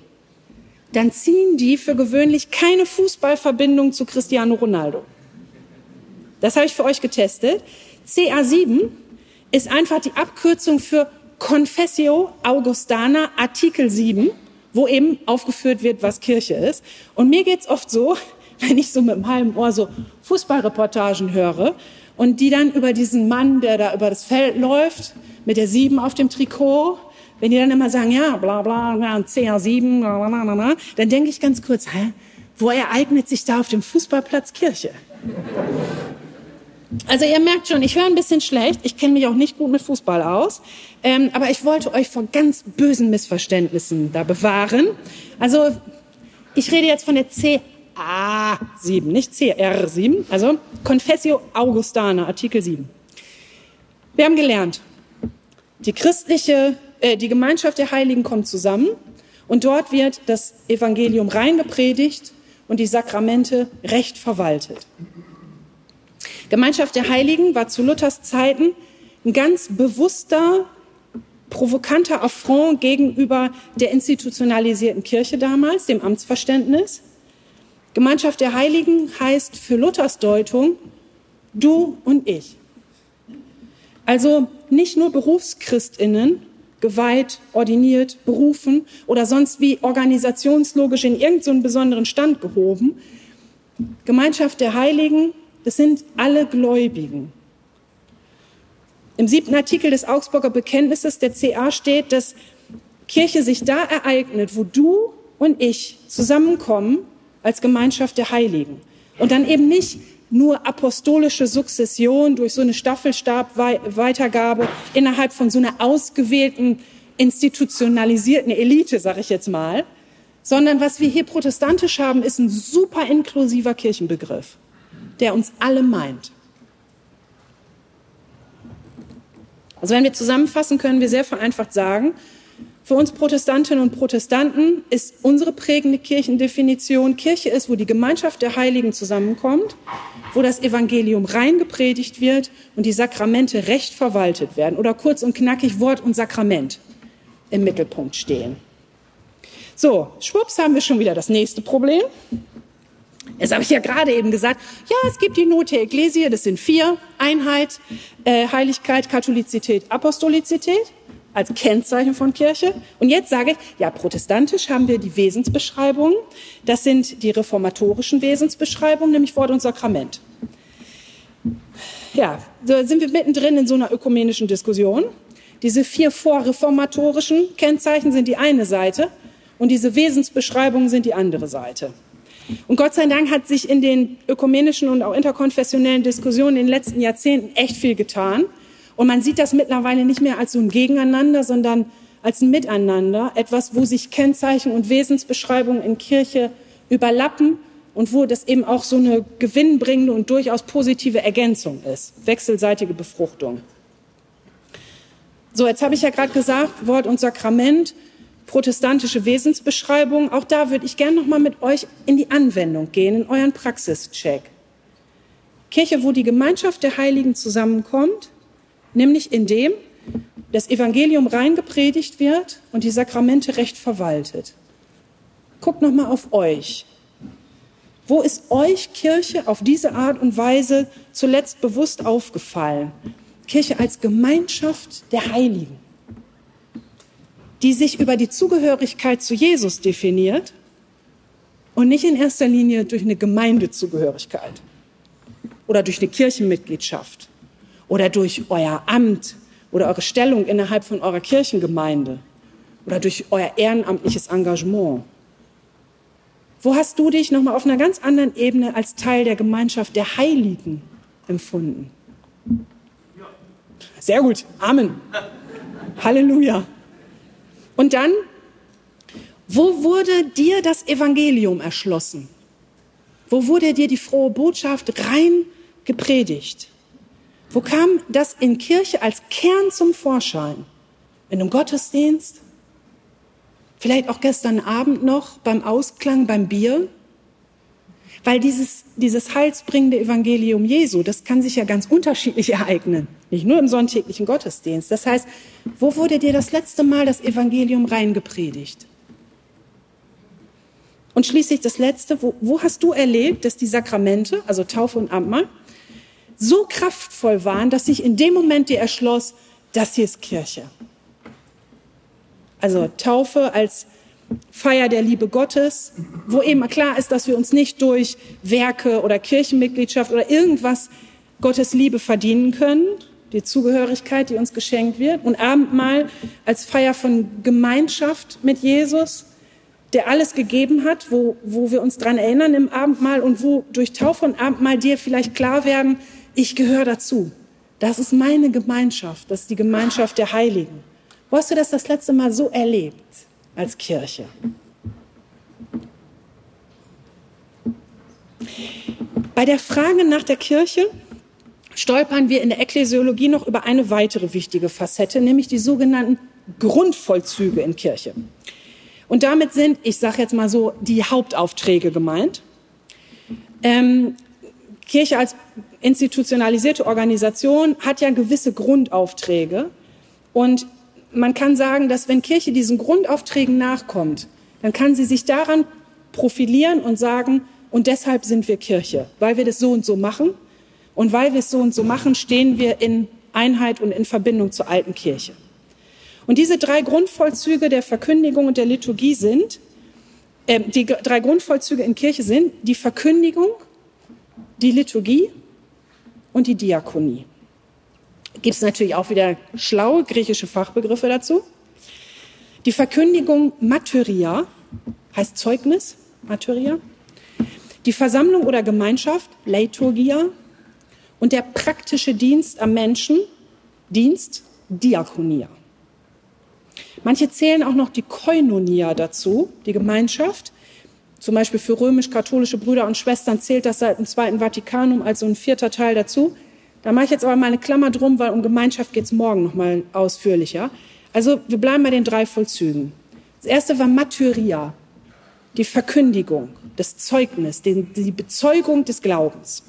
dann ziehen die für gewöhnlich keine Fußballverbindung zu Cristiano Ronaldo. Das habe ich für euch getestet. CA7 ist einfach die Abkürzung für Confessio Augustana Artikel 7, wo eben aufgeführt wird, was Kirche ist. Und mir geht's oft so, [LAUGHS] wenn ich so mit einem halben Ohr so Fußballreportagen höre und die dann über diesen Mann, der da über das Feld läuft, mit der 7 auf dem Trikot, wenn die dann immer sagen, ja, bla bla, bla CR7, bla, bla, bla, bla, dann denke ich ganz kurz, hä, wo ereignet sich da auf dem Fußballplatz Kirche? Also ihr merkt schon, ich höre ein bisschen schlecht, ich kenne mich auch nicht gut mit Fußball aus, ähm, aber ich wollte euch vor ganz bösen Missverständnissen da bewahren. Also ich rede jetzt von der CA7, nicht CR7, also Confessio Augustana, Artikel 7. Wir haben gelernt, die christliche, äh, die Gemeinschaft der Heiligen kommt zusammen und dort wird das Evangelium rein gepredigt und die Sakramente recht verwaltet. Gemeinschaft der Heiligen war zu Luthers Zeiten ein ganz bewusster, provokanter Affront gegenüber der institutionalisierten Kirche damals, dem Amtsverständnis. Gemeinschaft der Heiligen heißt für Luthers Deutung du und ich. Also nicht nur Berufschristinnen, geweiht, ordiniert, berufen oder sonst wie organisationslogisch in irgendeinen besonderen Stand gehoben. Gemeinschaft der Heiligen das sind alle Gläubigen. Im siebten Artikel des Augsburger Bekenntnisses der CA steht, dass Kirche sich da ereignet, wo du und ich zusammenkommen als Gemeinschaft der Heiligen. Und dann eben nicht nur apostolische Sukzession durch so eine Staffelstabweitergabe innerhalb von so einer ausgewählten, institutionalisierten Elite, sage ich jetzt mal, sondern was wir hier protestantisch haben, ist ein super inklusiver Kirchenbegriff der uns alle meint. Also wenn wir zusammenfassen, können wir sehr vereinfacht sagen, für uns Protestantinnen und Protestanten ist unsere prägende Kirchendefinition, Kirche ist, wo die Gemeinschaft der Heiligen zusammenkommt, wo das Evangelium rein gepredigt wird und die Sakramente recht verwaltet werden oder kurz und knackig Wort und Sakrament im Mittelpunkt stehen. So, schwupps haben wir schon wieder das nächste Problem. Jetzt habe ich ja gerade eben gesagt, ja, es gibt die Note Ecclesia, das sind vier, Einheit, äh, Heiligkeit, Katholizität, Apostolizität als Kennzeichen von Kirche. Und jetzt sage ich, ja, protestantisch haben wir die Wesensbeschreibungen, das sind die reformatorischen Wesensbeschreibungen, nämlich Wort und Sakrament. Ja, da sind wir mittendrin in so einer ökumenischen Diskussion. Diese vier vorreformatorischen Kennzeichen sind die eine Seite und diese Wesensbeschreibungen sind die andere Seite. Und Gott sei Dank hat sich in den ökumenischen und auch interkonfessionellen Diskussionen in den letzten Jahrzehnten echt viel getan. Und man sieht das mittlerweile nicht mehr als so ein Gegeneinander, sondern als ein Miteinander, etwas, wo sich Kennzeichen und Wesensbeschreibungen in Kirche überlappen und wo das eben auch so eine gewinnbringende und durchaus positive Ergänzung ist, wechselseitige Befruchtung. So, jetzt habe ich ja gerade gesagt, Wort und Sakrament protestantische Wesensbeschreibung. Auch da würde ich gerne noch mal mit euch in die Anwendung gehen, in euren Praxischeck. Kirche, wo die Gemeinschaft der Heiligen zusammenkommt, nämlich indem das Evangelium rein gepredigt wird und die Sakramente recht verwaltet. Guckt noch mal auf euch. Wo ist euch Kirche auf diese Art und Weise zuletzt bewusst aufgefallen? Kirche als Gemeinschaft der Heiligen die sich über die Zugehörigkeit zu Jesus definiert und nicht in erster Linie durch eine Gemeindezugehörigkeit oder durch eine Kirchenmitgliedschaft oder durch euer Amt oder eure Stellung innerhalb von eurer Kirchengemeinde oder durch euer ehrenamtliches Engagement? Wo hast du dich nochmal auf einer ganz anderen Ebene als Teil der Gemeinschaft der Heiligen empfunden? Sehr gut. Amen. Halleluja. Und dann, wo wurde dir das Evangelium erschlossen? Wo wurde dir die frohe Botschaft rein gepredigt? Wo kam das in Kirche als Kern zum Vorschein? In einem Gottesdienst? Vielleicht auch gestern Abend noch beim Ausklang beim Bier? Weil dieses, dieses heilsbringende Evangelium Jesu, das kann sich ja ganz unterschiedlich [LAUGHS] ereignen. Nicht nur im sonntäglichen Gottesdienst. Das heißt, wo wurde dir das letzte Mal das Evangelium reingepredigt? Und schließlich das Letzte, wo, wo hast du erlebt, dass die Sakramente, also Taufe und Abendmahl, so kraftvoll waren, dass sich in dem Moment dir erschloss, das hier ist Kirche. Also Taufe als Feier der Liebe Gottes, wo eben klar ist, dass wir uns nicht durch Werke oder Kirchenmitgliedschaft oder irgendwas Gottes Liebe verdienen können, die Zugehörigkeit, die uns geschenkt wird. Und Abendmahl als Feier von Gemeinschaft mit Jesus, der alles gegeben hat, wo, wo wir uns dran erinnern im Abendmahl und wo durch Taufe und Abendmahl dir vielleicht klar werden, ich gehöre dazu. Das ist meine Gemeinschaft. Das ist die Gemeinschaft der Heiligen. Wo hast du das das letzte Mal so erlebt als Kirche? Bei der Frage nach der Kirche stolpern wir in der Ekklesiologie noch über eine weitere wichtige Facette, nämlich die sogenannten Grundvollzüge in Kirche. Und damit sind, ich sage jetzt mal so, die Hauptaufträge gemeint. Ähm, Kirche als institutionalisierte Organisation hat ja gewisse Grundaufträge. Und man kann sagen, dass wenn Kirche diesen Grundaufträgen nachkommt, dann kann sie sich daran profilieren und sagen, und deshalb sind wir Kirche, weil wir das so und so machen. Und weil wir es so und so machen, stehen wir in Einheit und in Verbindung zur alten Kirche. Und diese drei Grundvollzüge der Verkündigung und der Liturgie sind, äh, die drei Grundvollzüge in Kirche sind die Verkündigung, die Liturgie und die Diakonie. Gibt es natürlich auch wieder schlaue griechische Fachbegriffe dazu. Die Verkündigung Materia heißt Zeugnis, Materia. Die Versammlung oder Gemeinschaft, Liturgia. Und der praktische Dienst am Menschen, Dienst, Diakonia. Manche zählen auch noch die Koinonia dazu, die Gemeinschaft. Zum Beispiel für römisch-katholische Brüder und Schwestern zählt das seit dem Zweiten Vatikanum als so ein vierter Teil dazu. Da mache ich jetzt aber mal eine Klammer drum, weil um Gemeinschaft geht es morgen noch mal ausführlicher. Also wir bleiben bei den drei Vollzügen. Das erste war Maturia, die Verkündigung, das Zeugnis, die Bezeugung des Glaubens.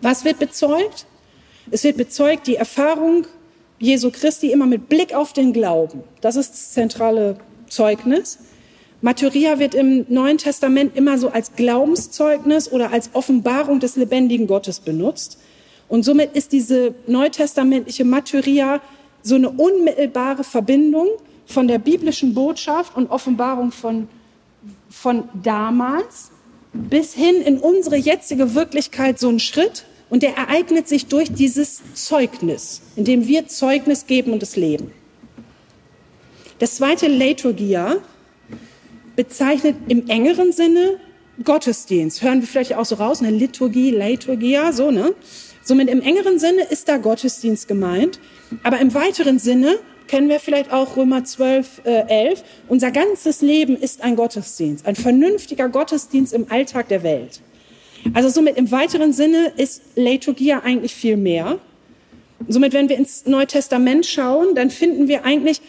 Was wird bezeugt? Es wird bezeugt die Erfahrung Jesu Christi immer mit Blick auf den Glauben. Das ist das zentrale Zeugnis. Maturia wird im Neuen Testament immer so als Glaubenszeugnis oder als Offenbarung des lebendigen Gottes benutzt. Und somit ist diese neutestamentliche Maturia so eine unmittelbare Verbindung von der biblischen Botschaft und Offenbarung von, von damals bis hin in unsere jetzige Wirklichkeit so ein Schritt. Und der ereignet sich durch dieses Zeugnis, indem wir Zeugnis geben und es leben. Das zweite Liturgia bezeichnet im engeren Sinne Gottesdienst. Hören wir vielleicht auch so raus, eine Liturgie, Liturgia, so, ne? Somit im engeren Sinne ist da Gottesdienst gemeint. Aber im weiteren Sinne kennen wir vielleicht auch Römer 12, äh, 11. Unser ganzes Leben ist ein Gottesdienst, ein vernünftiger Gottesdienst im Alltag der Welt. Also somit im weiteren Sinne ist Liturgia eigentlich viel mehr. Somit, wenn wir ins Neue Testament schauen, dann finden wir eigentlich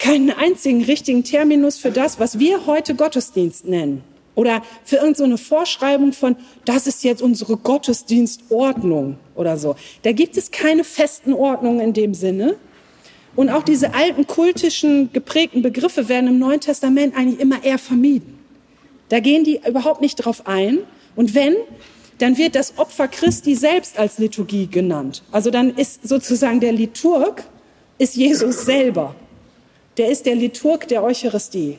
keinen einzigen richtigen Terminus für das, was wir heute Gottesdienst nennen. Oder für irgendeine so Vorschreibung von, das ist jetzt unsere Gottesdienstordnung oder so. Da gibt es keine festen Ordnungen in dem Sinne. Und auch diese alten kultischen geprägten Begriffe werden im Neuen Testament eigentlich immer eher vermieden. Da gehen die überhaupt nicht drauf ein. Und wenn, dann wird das Opfer Christi selbst als Liturgie genannt. Also dann ist sozusagen der Liturg ist Jesus selber. Der ist der Liturg der Eucharistie.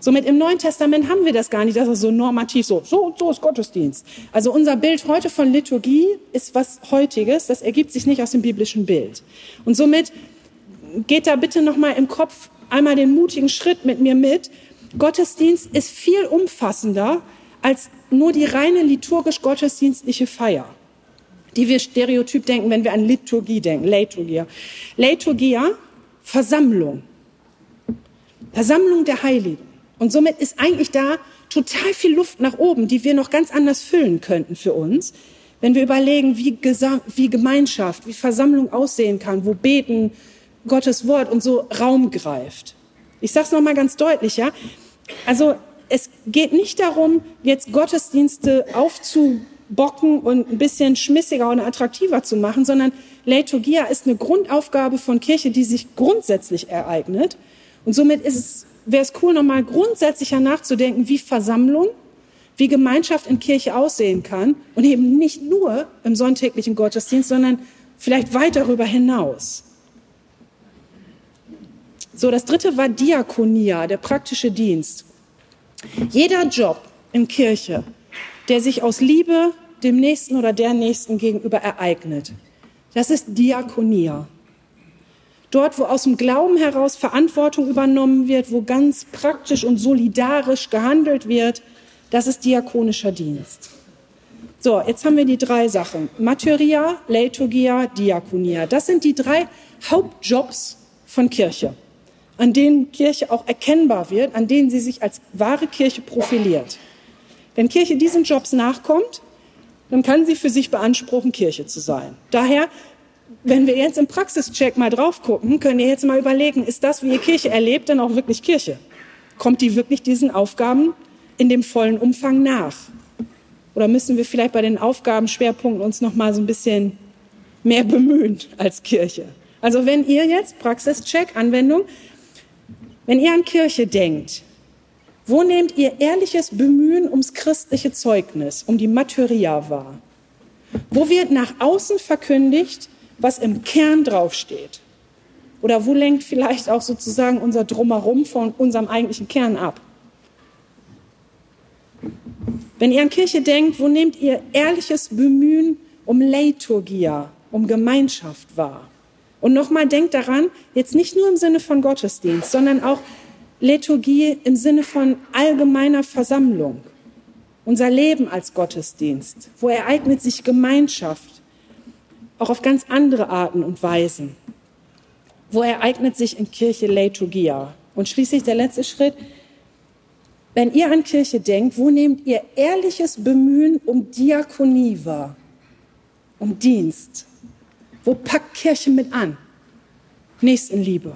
Somit im Neuen Testament haben wir das gar nicht, dass es so normativ so, so, so ist Gottesdienst. Also unser Bild heute von Liturgie ist was heutiges, das ergibt sich nicht aus dem biblischen Bild. Und somit geht da bitte nochmal im Kopf einmal den mutigen Schritt mit mir mit. Gottesdienst ist viel umfassender als nur die reine liturgisch-gottesdienstliche Feier, die wir stereotyp denken, wenn wir an Liturgie denken, Liturgia. Liturgia, Versammlung. Versammlung der Heiligen. Und somit ist eigentlich da total viel Luft nach oben, die wir noch ganz anders füllen könnten für uns, wenn wir überlegen, wie, Gesam wie Gemeinschaft, wie Versammlung aussehen kann, wo Beten, Gottes Wort und so Raum greift. Ich sage es nochmal ganz deutlich, ja. Also es geht nicht darum, jetzt Gottesdienste aufzubocken und ein bisschen schmissiger und attraktiver zu machen, sondern Liturgia ist eine Grundaufgabe von Kirche, die sich grundsätzlich ereignet. Und somit wäre es cool, nochmal grundsätzlicher nachzudenken, wie Versammlung, wie Gemeinschaft in Kirche aussehen kann und eben nicht nur im sonntäglichen Gottesdienst, sondern vielleicht weit darüber hinaus. So, das dritte war Diakonia, der praktische Dienst. Jeder Job in Kirche, der sich aus Liebe dem Nächsten oder der Nächsten gegenüber ereignet, das ist Diakonia. Dort, wo aus dem Glauben heraus Verantwortung übernommen wird, wo ganz praktisch und solidarisch gehandelt wird, das ist diakonischer Dienst. So, jetzt haben wir die drei Sachen. Materia, Liturgia, Diakonia. Das sind die drei Hauptjobs von Kirche an denen Kirche auch erkennbar wird, an denen sie sich als wahre Kirche profiliert. Wenn Kirche diesen Jobs nachkommt, dann kann sie für sich beanspruchen, Kirche zu sein. Daher, wenn wir jetzt im Praxischeck mal drauf gucken, können ihr jetzt mal überlegen, ist das, wie ihr Kirche erlebt, denn auch wirklich Kirche? Kommt die wirklich diesen Aufgaben in dem vollen Umfang nach? Oder müssen wir vielleicht bei den Aufgabenschwerpunkten uns noch mal so ein bisschen mehr bemühen als Kirche? Also wenn ihr jetzt Praxischeck, Anwendung, wenn ihr an Kirche denkt, wo nehmt ihr ehrliches Bemühen ums christliche Zeugnis, um die Materia wahr? Wo wird nach außen verkündigt, was im Kern draufsteht? Oder wo lenkt vielleicht auch sozusagen unser Drumherum von unserem eigentlichen Kern ab? Wenn ihr an Kirche denkt, wo nehmt ihr ehrliches Bemühen um Leiturgia, um Gemeinschaft wahr? Und nochmal denkt daran, jetzt nicht nur im Sinne von Gottesdienst, sondern auch Liturgie im Sinne von allgemeiner Versammlung. Unser Leben als Gottesdienst. Wo ereignet sich Gemeinschaft? Auch auf ganz andere Arten und Weisen. Wo ereignet sich in Kirche Liturgia? Und schließlich der letzte Schritt. Wenn ihr an Kirche denkt, wo nehmt ihr ehrliches Bemühen um Diakonie wahr? Um Dienst? Wo packt Kirche mit an? Nächstenliebe.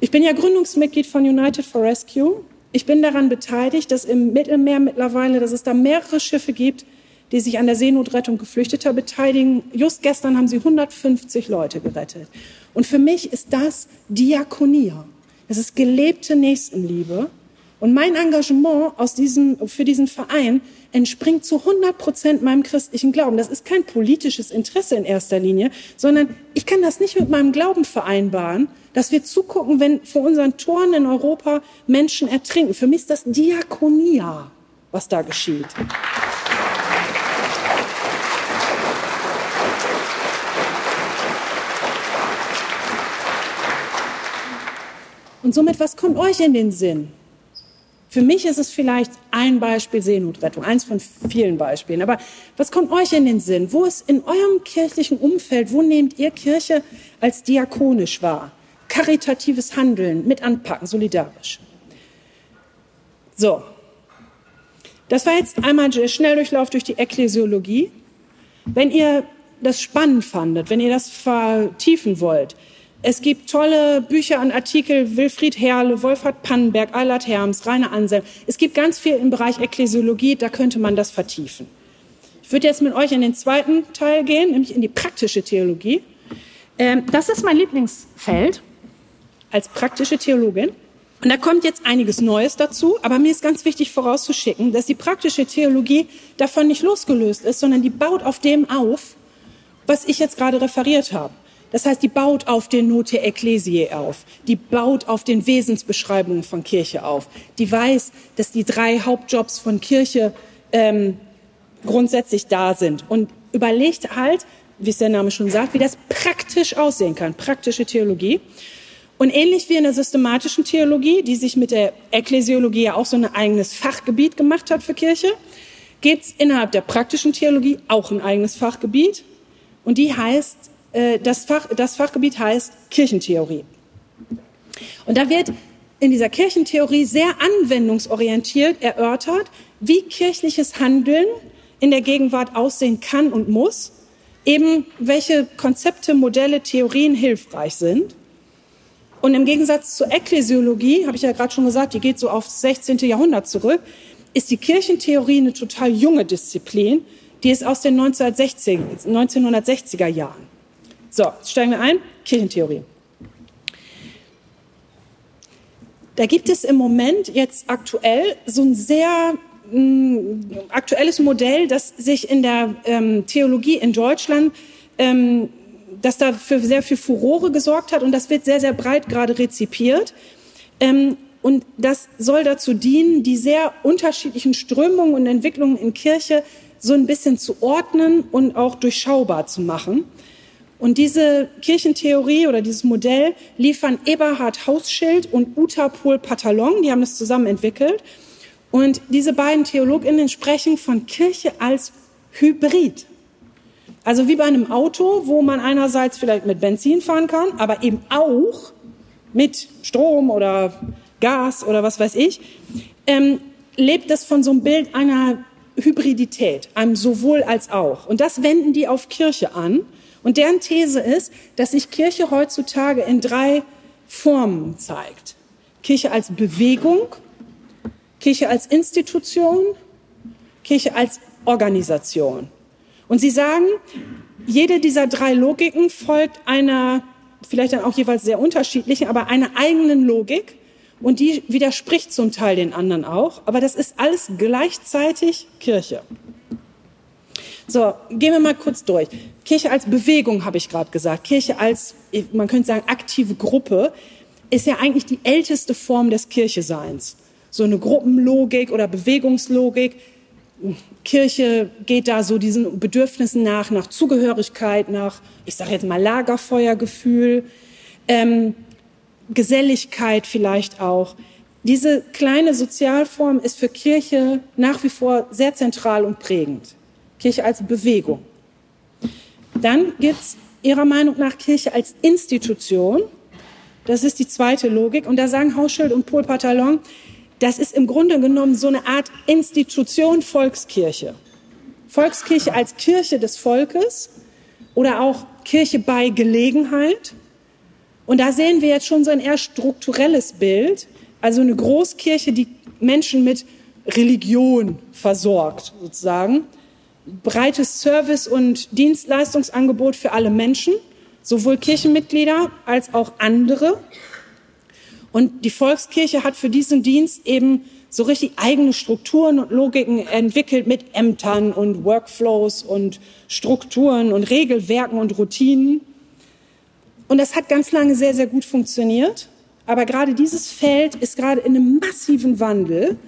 Ich bin ja Gründungsmitglied von United for Rescue. Ich bin daran beteiligt, dass im Mittelmeer mittlerweile, dass es da mehrere Schiffe gibt, die sich an der Seenotrettung Geflüchteter beteiligen. Just gestern haben sie 150 Leute gerettet. Und für mich ist das Diakonia. Es ist gelebte Nächstenliebe. Und mein Engagement aus diesem, für diesen Verein entspringt zu 100 Prozent meinem christlichen Glauben. Das ist kein politisches Interesse in erster Linie, sondern ich kann das nicht mit meinem Glauben vereinbaren, dass wir zugucken, wenn vor unseren Toren in Europa Menschen ertrinken. Für mich ist das Diakonia, was da geschieht. Und somit, was kommt euch in den Sinn? Für mich ist es vielleicht ein Beispiel Seenotrettung, eins von vielen Beispielen. Aber was kommt euch in den Sinn? Wo ist in eurem kirchlichen Umfeld, wo nehmt ihr Kirche als diakonisch wahr? Karitatives Handeln, mit anpacken, solidarisch. So. Das war jetzt einmal der Schnelldurchlauf durch die Ekklesiologie. Wenn ihr das spannend fandet, wenn ihr das vertiefen wollt, es gibt tolle Bücher und Artikel, Wilfried Herle, Wolfhard Pannenberg, Eilert Herms, Rainer Ansel. Es gibt ganz viel im Bereich Ekklesiologie, da könnte man das vertiefen. Ich würde jetzt mit euch in den zweiten Teil gehen, nämlich in die praktische Theologie. Ähm, das ist mein Lieblingsfeld als praktische Theologin. Und da kommt jetzt einiges Neues dazu, aber mir ist ganz wichtig vorauszuschicken, dass die praktische Theologie davon nicht losgelöst ist, sondern die baut auf dem auf, was ich jetzt gerade referiert habe. Das heißt, die baut auf den Note Ecclesiae auf. Die baut auf den Wesensbeschreibungen von Kirche auf. Die weiß, dass die drei Hauptjobs von Kirche ähm, grundsätzlich da sind und überlegt halt, wie es der Name schon sagt, wie das praktisch aussehen kann, praktische Theologie. Und ähnlich wie in der systematischen Theologie, die sich mit der Ekklesiologie ja auch so ein eigenes Fachgebiet gemacht hat für Kirche, gibt es innerhalb der praktischen Theologie auch ein eigenes Fachgebiet. Und die heißt, das, Fach, das Fachgebiet heißt Kirchentheorie. Und da wird in dieser Kirchentheorie sehr anwendungsorientiert erörtert, wie kirchliches Handeln in der Gegenwart aussehen kann und muss, eben welche Konzepte, Modelle, Theorien hilfreich sind. Und im Gegensatz zur Ekklesiologie, habe ich ja gerade schon gesagt, die geht so aufs 16. Jahrhundert zurück, ist die Kirchentheorie eine total junge Disziplin, die ist aus den 1960, 1960er Jahren. So, jetzt steigen wir ein, Kirchentheorie. Da gibt es im Moment jetzt aktuell so ein sehr mh, mm, aktuelles Modell, das sich in der ähm, Theologie in Deutschland ähm, das da für sehr viel Furore gesorgt hat und das wird sehr, sehr breit gerade rezipiert. Ähm, und das soll dazu dienen, die sehr unterschiedlichen Strömungen und Entwicklungen in Kirche so ein bisschen zu ordnen und auch durchschaubar zu machen. Und diese Kirchentheorie oder dieses Modell liefern Eberhard Hausschild und Uta Pohl-Patalon, die haben das zusammen entwickelt. Und diese beiden Theologinnen sprechen von Kirche als Hybrid. Also wie bei einem Auto, wo man einerseits vielleicht mit Benzin fahren kann, aber eben auch mit Strom oder Gas oder was weiß ich, ähm, lebt es von so einem Bild einer Hybridität, einem sowohl als auch. Und das wenden die auf Kirche an. Und deren These ist, dass sich Kirche heutzutage in drei Formen zeigt. Kirche als Bewegung, Kirche als Institution, Kirche als Organisation. Und sie sagen, jede dieser drei Logiken folgt einer, vielleicht dann auch jeweils sehr unterschiedlichen, aber einer eigenen Logik. Und die widerspricht zum Teil den anderen auch. Aber das ist alles gleichzeitig Kirche. So, gehen wir mal kurz durch. Kirche als Bewegung habe ich gerade gesagt. Kirche als, man könnte sagen, aktive Gruppe ist ja eigentlich die älteste Form des Kircheseins. So eine Gruppenlogik oder Bewegungslogik Kirche geht da so diesen Bedürfnissen nach, nach Zugehörigkeit, nach, ich sage jetzt mal, Lagerfeuergefühl, ähm, Geselligkeit vielleicht auch. Diese kleine Sozialform ist für Kirche nach wie vor sehr zentral und prägend. Kirche als Bewegung. Dann gibt es ihrer Meinung nach Kirche als Institution. Das ist die zweite Logik. Und da sagen Hauschild und Paul Patalon, das ist im Grunde genommen so eine Art Institution Volkskirche. Volkskirche als Kirche des Volkes oder auch Kirche bei Gelegenheit. Und da sehen wir jetzt schon so ein eher strukturelles Bild, also eine Großkirche, die Menschen mit Religion versorgt, sozusagen. Breites Service- und Dienstleistungsangebot für alle Menschen, sowohl Kirchenmitglieder als auch andere. Und die Volkskirche hat für diesen Dienst eben so richtig eigene Strukturen und Logiken entwickelt mit Ämtern und Workflows und Strukturen und Regelwerken und Routinen. Und das hat ganz lange sehr, sehr gut funktioniert. Aber gerade dieses Feld ist gerade in einem massiven Wandel,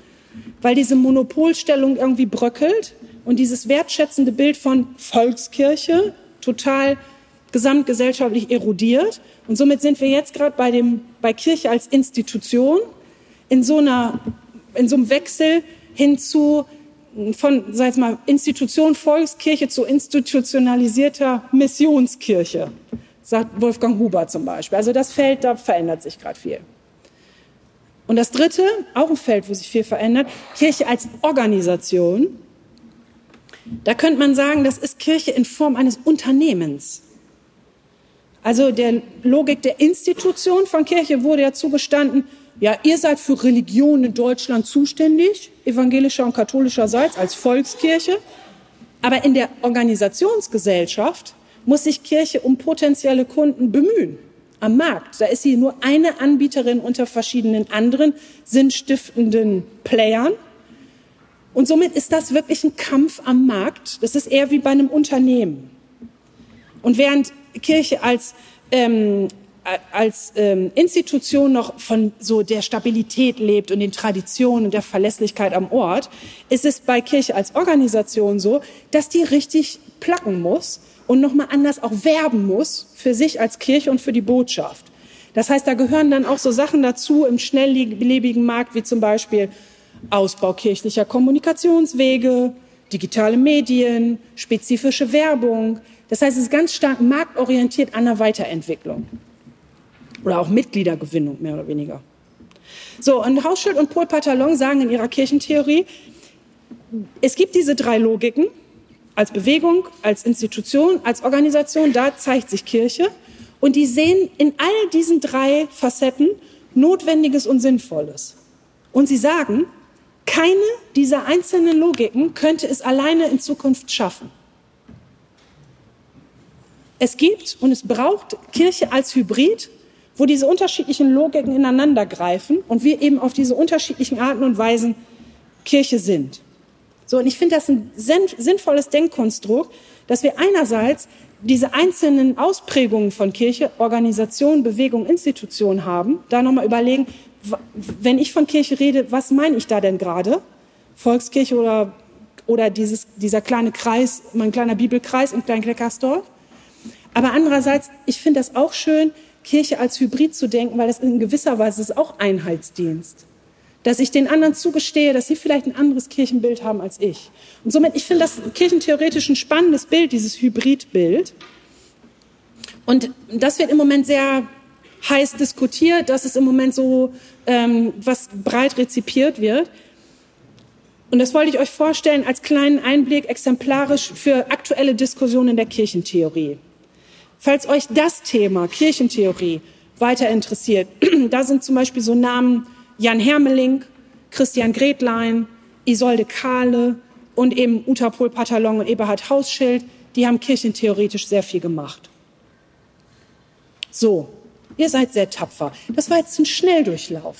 weil diese Monopolstellung irgendwie bröckelt und dieses wertschätzende Bild von Volkskirche total gesamtgesellschaftlich erodiert. Und somit sind wir jetzt gerade bei, bei Kirche als Institution in so, einer, in so einem Wechsel hin zu von, sag mal, Institution Volkskirche zu institutionalisierter Missionskirche, sagt Wolfgang Huber zum Beispiel. Also das Feld, da verändert sich gerade viel. Und das dritte, auch ein Feld, wo sich viel verändert, Kirche als Organisation. Da könnte man sagen, das ist Kirche in Form eines Unternehmens. Also der Logik der Institution von Kirche wurde ja zugestanden, ja, ihr seid für Religion in Deutschland zuständig, evangelischer und katholischerseits als Volkskirche. Aber in der Organisationsgesellschaft muss sich Kirche um potenzielle Kunden bemühen. Am Markt, da ist sie nur eine Anbieterin unter verschiedenen anderen sinnstiftenden Playern. Und somit ist das wirklich ein Kampf am Markt. Das ist eher wie bei einem Unternehmen. Und während Kirche als ähm, als ähm, Institution noch von so der Stabilität lebt und den Traditionen und der Verlässlichkeit am Ort, ist es bei Kirche als Organisation so, dass die richtig placken muss und nochmal anders auch werben muss für sich als Kirche und für die Botschaft. Das heißt, da gehören dann auch so Sachen dazu im schnelllebigen Markt, wie zum Beispiel Ausbau kirchlicher Kommunikationswege, digitale Medien, spezifische Werbung. Das heißt, es ist ganz stark marktorientiert an der Weiterentwicklung oder auch Mitgliedergewinnung mehr oder weniger. So, und Hauschild und Paul Patalon sagen in ihrer Kirchentheorie, es gibt diese drei Logiken, als Bewegung, als Institution, als Organisation, da zeigt sich Kirche. Und die sehen in all diesen drei Facetten Notwendiges und Sinnvolles. Und sie sagen, keine dieser einzelnen Logiken könnte es alleine in Zukunft schaffen. Es gibt und es braucht Kirche als Hybrid, wo diese unterschiedlichen Logiken ineinander greifen und wir eben auf diese unterschiedlichen Arten und Weisen Kirche sind. So, und ich finde das ein sinnvolles Denkkonstrukt, dass wir einerseits diese einzelnen Ausprägungen von Kirche, Organisation, Bewegung, Institution haben, da nochmal überlegen, wenn ich von Kirche rede, was meine ich da denn gerade? Volkskirche oder, oder dieses, dieser kleine Kreis, mein kleiner Bibelkreis in Kleinkleckersdorf? Aber andererseits, ich finde das auch schön, Kirche als Hybrid zu denken, weil das in gewisser Weise ist auch Einheitsdienst. Dass ich den anderen zugestehe, dass sie vielleicht ein anderes Kirchenbild haben als ich. Und somit, ich finde das kirchentheoretisch ein spannendes Bild, dieses Hybridbild. Und das wird im Moment sehr heiß diskutiert, dass es im Moment so ähm, was breit rezipiert wird. Und das wollte ich euch vorstellen als kleinen Einblick, exemplarisch für aktuelle Diskussionen der Kirchentheorie. Falls euch das Thema Kirchentheorie weiter interessiert, [CLEARS THROAT] da sind zum Beispiel so Namen Jan Hermeling, Christian Gretlein, Isolde Kahle und eben Uta Pohl-Patalon und Eberhard Hausschild, die haben kirchentheoretisch sehr viel gemacht. So, Ihr seid sehr tapfer. Das war jetzt ein Schnelldurchlauf.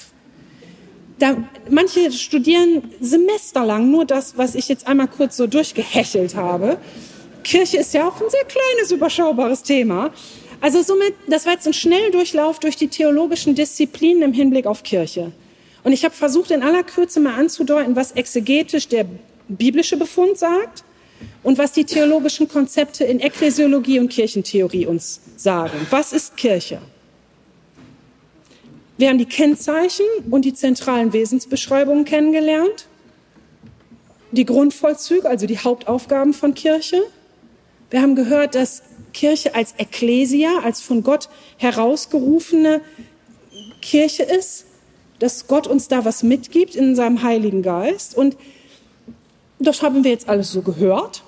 Da, manche studieren semesterlang nur das, was ich jetzt einmal kurz so durchgehechelt habe. Kirche ist ja auch ein sehr kleines, überschaubares Thema. Also somit, das war jetzt ein Schnelldurchlauf durch die theologischen Disziplinen im Hinblick auf Kirche. Und ich habe versucht, in aller Kürze mal anzudeuten, was exegetisch der biblische Befund sagt und was die theologischen Konzepte in Ekklesiologie und Kirchentheorie uns sagen. Was ist Kirche? Wir haben die Kennzeichen und die zentralen Wesensbeschreibungen kennengelernt, die Grundvollzüge, also die Hauptaufgaben von Kirche. Wir haben gehört, dass Kirche als Ekklesia, als von Gott herausgerufene Kirche ist, dass Gott uns da was mitgibt in seinem Heiligen Geist. Und das haben wir jetzt alles so gehört.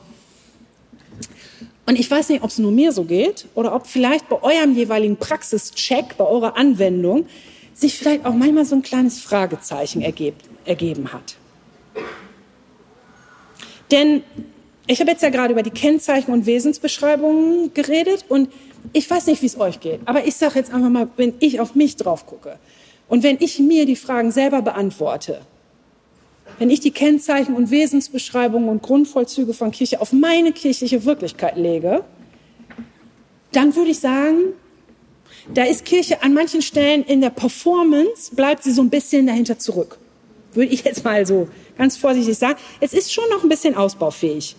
Und ich weiß nicht, ob es nur mir so geht oder ob vielleicht bei eurem jeweiligen Praxischeck, bei eurer Anwendung, sich vielleicht auch manchmal so ein kleines Fragezeichen ergeben, hat. Denn ich habe jetzt ja gerade über die Kennzeichen und Wesensbeschreibungen geredet und ich weiß nicht, wie es euch geht, aber ich sage jetzt einfach mal, wenn ich auf mich drauf gucke und wenn ich mir die Fragen selber beantworte, wenn ich die Kennzeichen und Wesensbeschreibungen und Grundvollzüge von Kirche auf meine kirchliche Wirklichkeit lege, dann würde ich sagen, da ist Kirche an manchen Stellen in der Performance, bleibt sie so ein bisschen dahinter zurück. Würde ich jetzt mal so ganz vorsichtig sagen. Es ist schon noch ein bisschen ausbaufähig.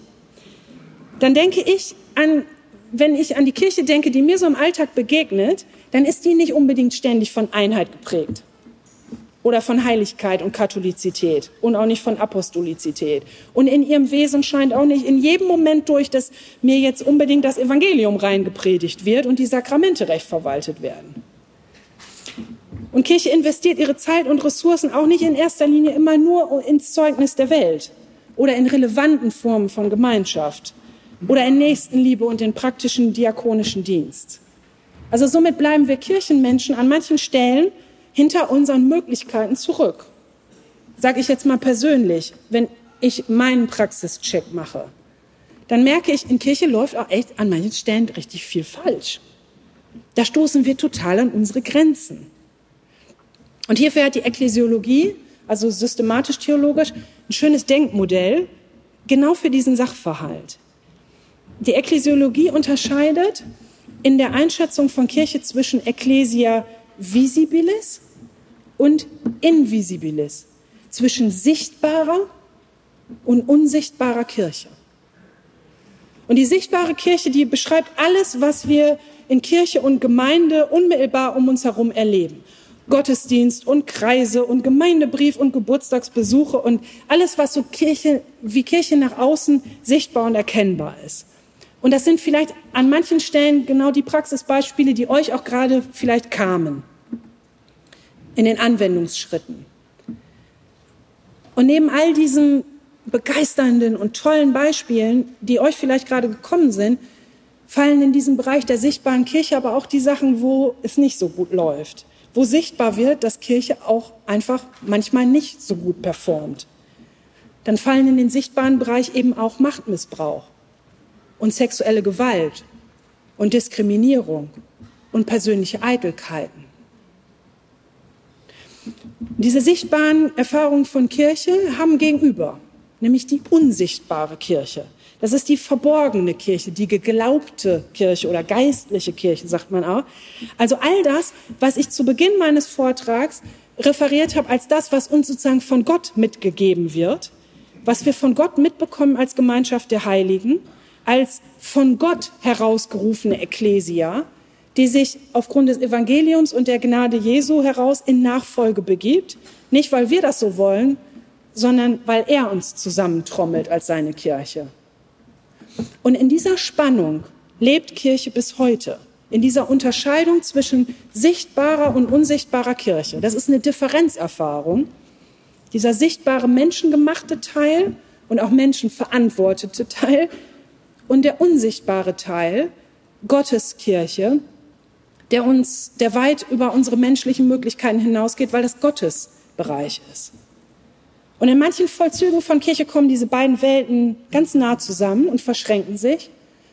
Dann denke ich an, wenn ich an die Kirche denke, die mir so im Alltag begegnet, dann ist die nicht unbedingt ständig von Einheit geprägt oder von Heiligkeit und Katholizität und auch nicht von Apostolizität. Und in ihrem Wesen scheint auch nicht in jedem Moment durch, dass mir jetzt unbedingt das Evangelium reingepredigt wird und die Sakramente recht verwaltet werden. Und Kirche investiert ihre Zeit und Ressourcen auch nicht in erster Linie immer nur ins Zeugnis der Welt oder in relevanten Formen von Gemeinschaft oder in Nächstenliebe und in praktischen diakonischen Dienst. Also somit bleiben wir Kirchenmenschen an manchen Stellen hinter unseren Möglichkeiten zurück. Sage ich jetzt mal persönlich, wenn ich meinen Praxischeck mache, dann merke ich, in Kirche läuft auch echt an manchen Stellen richtig viel falsch. Da stoßen wir total an unsere Grenzen. Und hierfür hat die Ekklesiologie, also systematisch-theologisch, ein schönes Denkmodell genau für diesen Sachverhalt. Die Ekklesiologie unterscheidet in der Einschätzung von Kirche zwischen Ecclesia visibilis und invisibilis, zwischen sichtbarer und unsichtbarer Kirche. Und die sichtbare Kirche, die beschreibt alles, was wir in Kirche und Gemeinde unmittelbar um uns herum erleben. Gottesdienst und Kreise und Gemeindebrief und Geburtstagsbesuche und alles, was so Kirche, wie Kirche nach außen sichtbar und erkennbar ist. Und das sind vielleicht an manchen Stellen genau die Praxisbeispiele, die euch auch gerade vielleicht kamen in den Anwendungsschritten. Und neben all diesen begeisternden und tollen Beispielen, die euch vielleicht gerade gekommen sind, fallen in diesen Bereich der sichtbaren Kirche aber auch die Sachen, wo es nicht so gut läuft, wo sichtbar wird, dass Kirche auch einfach manchmal nicht so gut performt. Dann fallen in den sichtbaren Bereich eben auch Machtmissbrauch und sexuelle Gewalt und Diskriminierung und persönliche Eitelkeiten. Diese sichtbaren Erfahrungen von Kirche haben gegenüber nämlich die unsichtbare Kirche. Das ist die verborgene Kirche, die geglaubte Kirche oder geistliche Kirche, sagt man auch. Also all das, was ich zu Beginn meines Vortrags referiert habe als das, was uns sozusagen von Gott mitgegeben wird, was wir von Gott mitbekommen als Gemeinschaft der Heiligen, als von Gott herausgerufene Ekklesia, die sich aufgrund des Evangeliums und der Gnade Jesu heraus in Nachfolge begibt, nicht weil wir das so wollen, sondern weil er uns zusammentrommelt als seine Kirche. Und in dieser Spannung lebt Kirche bis heute, in dieser Unterscheidung zwischen sichtbarer und unsichtbarer Kirche. Das ist eine Differenzerfahrung. Dieser sichtbare menschengemachte Teil und auch menschenverantwortete Teil und der unsichtbare Teil, Gottes Kirche, der uns, der weit über unsere menschlichen Möglichkeiten hinausgeht, weil das Gottes Bereich ist. Und in manchen Vollzügen von Kirche kommen diese beiden Welten ganz nah zusammen und verschränken sich.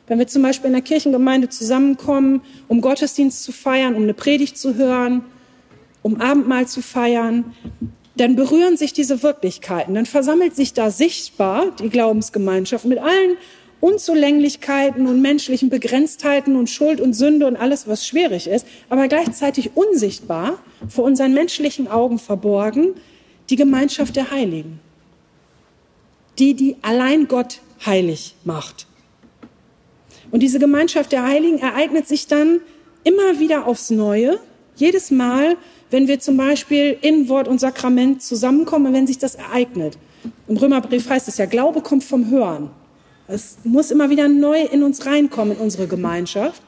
Wenn wir zum Beispiel in der Kirchengemeinde zusammenkommen, um Gottesdienst zu feiern, um eine Predigt zu hören, um Abendmahl zu feiern, dann berühren sich diese Wirklichkeiten. Dann versammelt sich da sichtbar die Glaubensgemeinschaft mit allen Unzulänglichkeiten und menschlichen Begrenztheiten und Schuld und Sünde und alles, was schwierig ist, aber gleichzeitig unsichtbar vor unseren menschlichen Augen verborgen, die Gemeinschaft der Heiligen. Die, die allein Gott heilig macht. Und diese Gemeinschaft der Heiligen ereignet sich dann immer wieder aufs Neue, jedes Mal, wenn wir zum Beispiel in Wort und Sakrament zusammenkommen, wenn sich das ereignet. Im Römerbrief heißt es ja, Glaube kommt vom Hören. Es muss immer wieder neu in uns reinkommen, in unsere Gemeinschaft.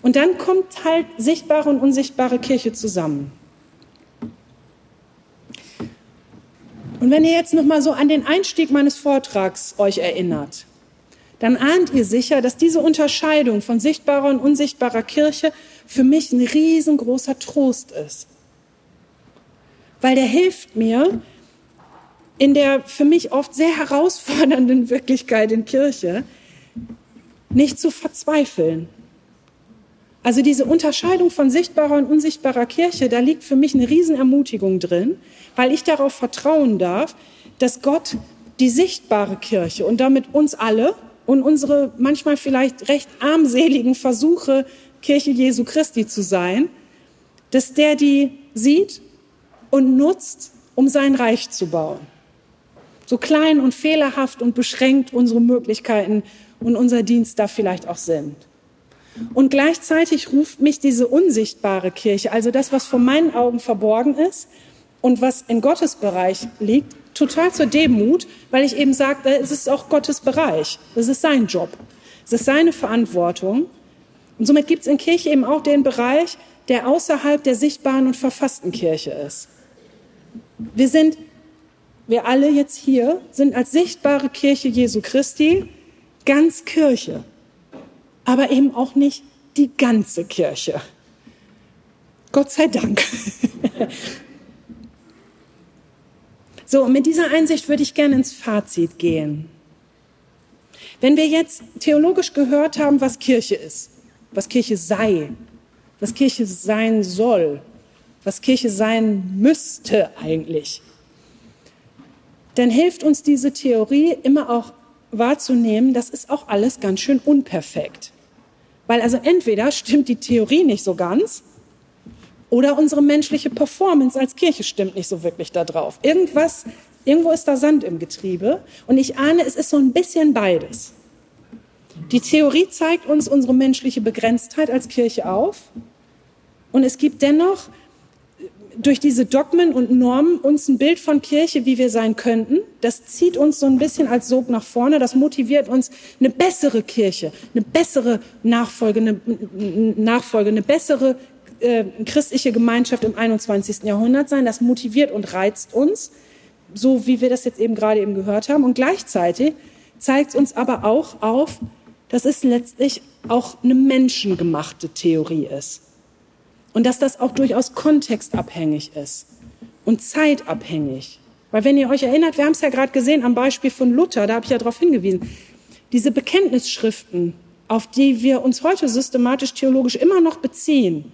Und dann kommt halt sichtbare und unsichtbare Kirche zusammen. Und wenn ihr jetzt noch mal so an den Einstieg meines Vortrags euch erinnert, dann ahnt ihr sicher, dass diese Unterscheidung von sichtbarer und unsichtbarer Kirche für mich ein riesengroßer Trost ist. Weil der hilft mir, in der für mich oft sehr herausfordernden [LAUGHS] Wirklichkeit in Kirche nicht zu verzweifeln. Also diese Unterscheidung von sichtbarer und unsichtbarer Kirche, da liegt für mich eine Riesenermutigung drin, weil ich darauf vertrauen darf, dass Gott die sichtbare Kirche und damit uns alle und unsere manchmal vielleicht recht armseligen Versuche, Kirche Jesu Christi zu sein, dass der die sieht und nutzt, um sein Reich zu bauen. So klein und fehlerhaft und beschränkt unsere Möglichkeiten und unser Dienst da vielleicht auch sind. Und gleichzeitig ruft mich diese unsichtbare Kirche, also das, was vor meinen Augen verborgen ist, und was in Gottes Bereich liegt, total zur Demut, weil ich eben sage, es ist auch Gottes Bereich. Es ist sein Job. Es ist seine Verantwortung. Und somit gibt es in Kirche eben auch den Bereich, der außerhalb der sichtbaren und verfassten Kirche ist. Wir sind, wir alle jetzt hier, sind als sichtbare Kirche Jesu Christi ganz Kirche, aber eben auch nicht die ganze Kirche. Gott sei Dank. [LAUGHS] So, und mit dieser Einsicht würde ich gerne ins Fazit gehen. Wenn wir jetzt theologisch gehört haben, was Kirche ist, was Kirche sei, was Kirche sein soll, was Kirche sein müsste eigentlich, dann hilft uns diese Theorie immer auch wahrzunehmen, das ist auch alles ganz schön unperfekt. Weil also entweder stimmt die Theorie nicht so ganz oder unsere menschliche Performance als Kirche stimmt nicht so wirklich da drauf. Irgendwas, irgendwo ist da Sand im Getriebe und ich ahne, es ist so ein bisschen beides. Die Theorie zeigt uns unsere menschliche Begrenztheit als Kirche auf und es gibt dennoch durch diese Dogmen und Normen uns ein Bild von Kirche, wie wir sein könnten. Das zieht uns so ein bisschen als Sog nach vorne. Das motiviert uns, eine bessere Kirche, eine bessere Nachfolge, eine, Nachfolge, eine bessere äh, christliche Gemeinschaft im 21. Jahrhundert sein. Das motiviert und reizt uns, so wie wir das jetzt eben gerade eben gehört haben. Und gleichzeitig zeigt es uns aber auch auf, dass es letztlich auch eine menschengemachte Theorie ist. Und dass das auch durchaus kontextabhängig ist und zeitabhängig. Weil wenn ihr euch erinnert, wir haben es ja gerade gesehen am Beispiel von Luther, da habe ich ja darauf hingewiesen, diese Bekenntnisschriften, auf die wir uns heute systematisch theologisch immer noch beziehen,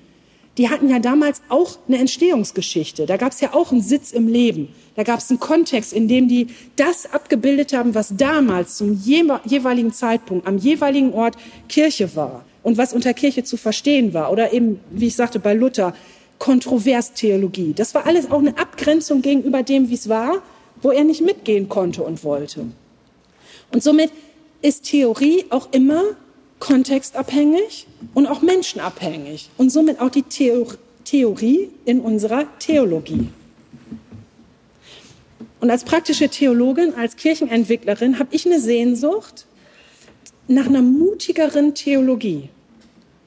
die hatten ja damals auch eine Entstehungsgeschichte. Da gab es ja auch einen Sitz im Leben. Da gab es einen Kontext, in dem die das abgebildet haben, was damals zum jeweiligen Zeitpunkt am jeweiligen Ort Kirche war und was unter Kirche zu verstehen war. Oder eben, wie ich sagte, bei Luther, Kontroverstheologie. Das war alles auch eine Abgrenzung gegenüber dem, wie es war, wo er nicht mitgehen konnte und wollte. Und somit ist Theorie auch immer kontextabhängig und auch menschenabhängig und somit auch die Theorie in unserer Theologie. Und als praktische Theologin, als Kirchenentwicklerin habe ich eine Sehnsucht nach einer mutigeren Theologie.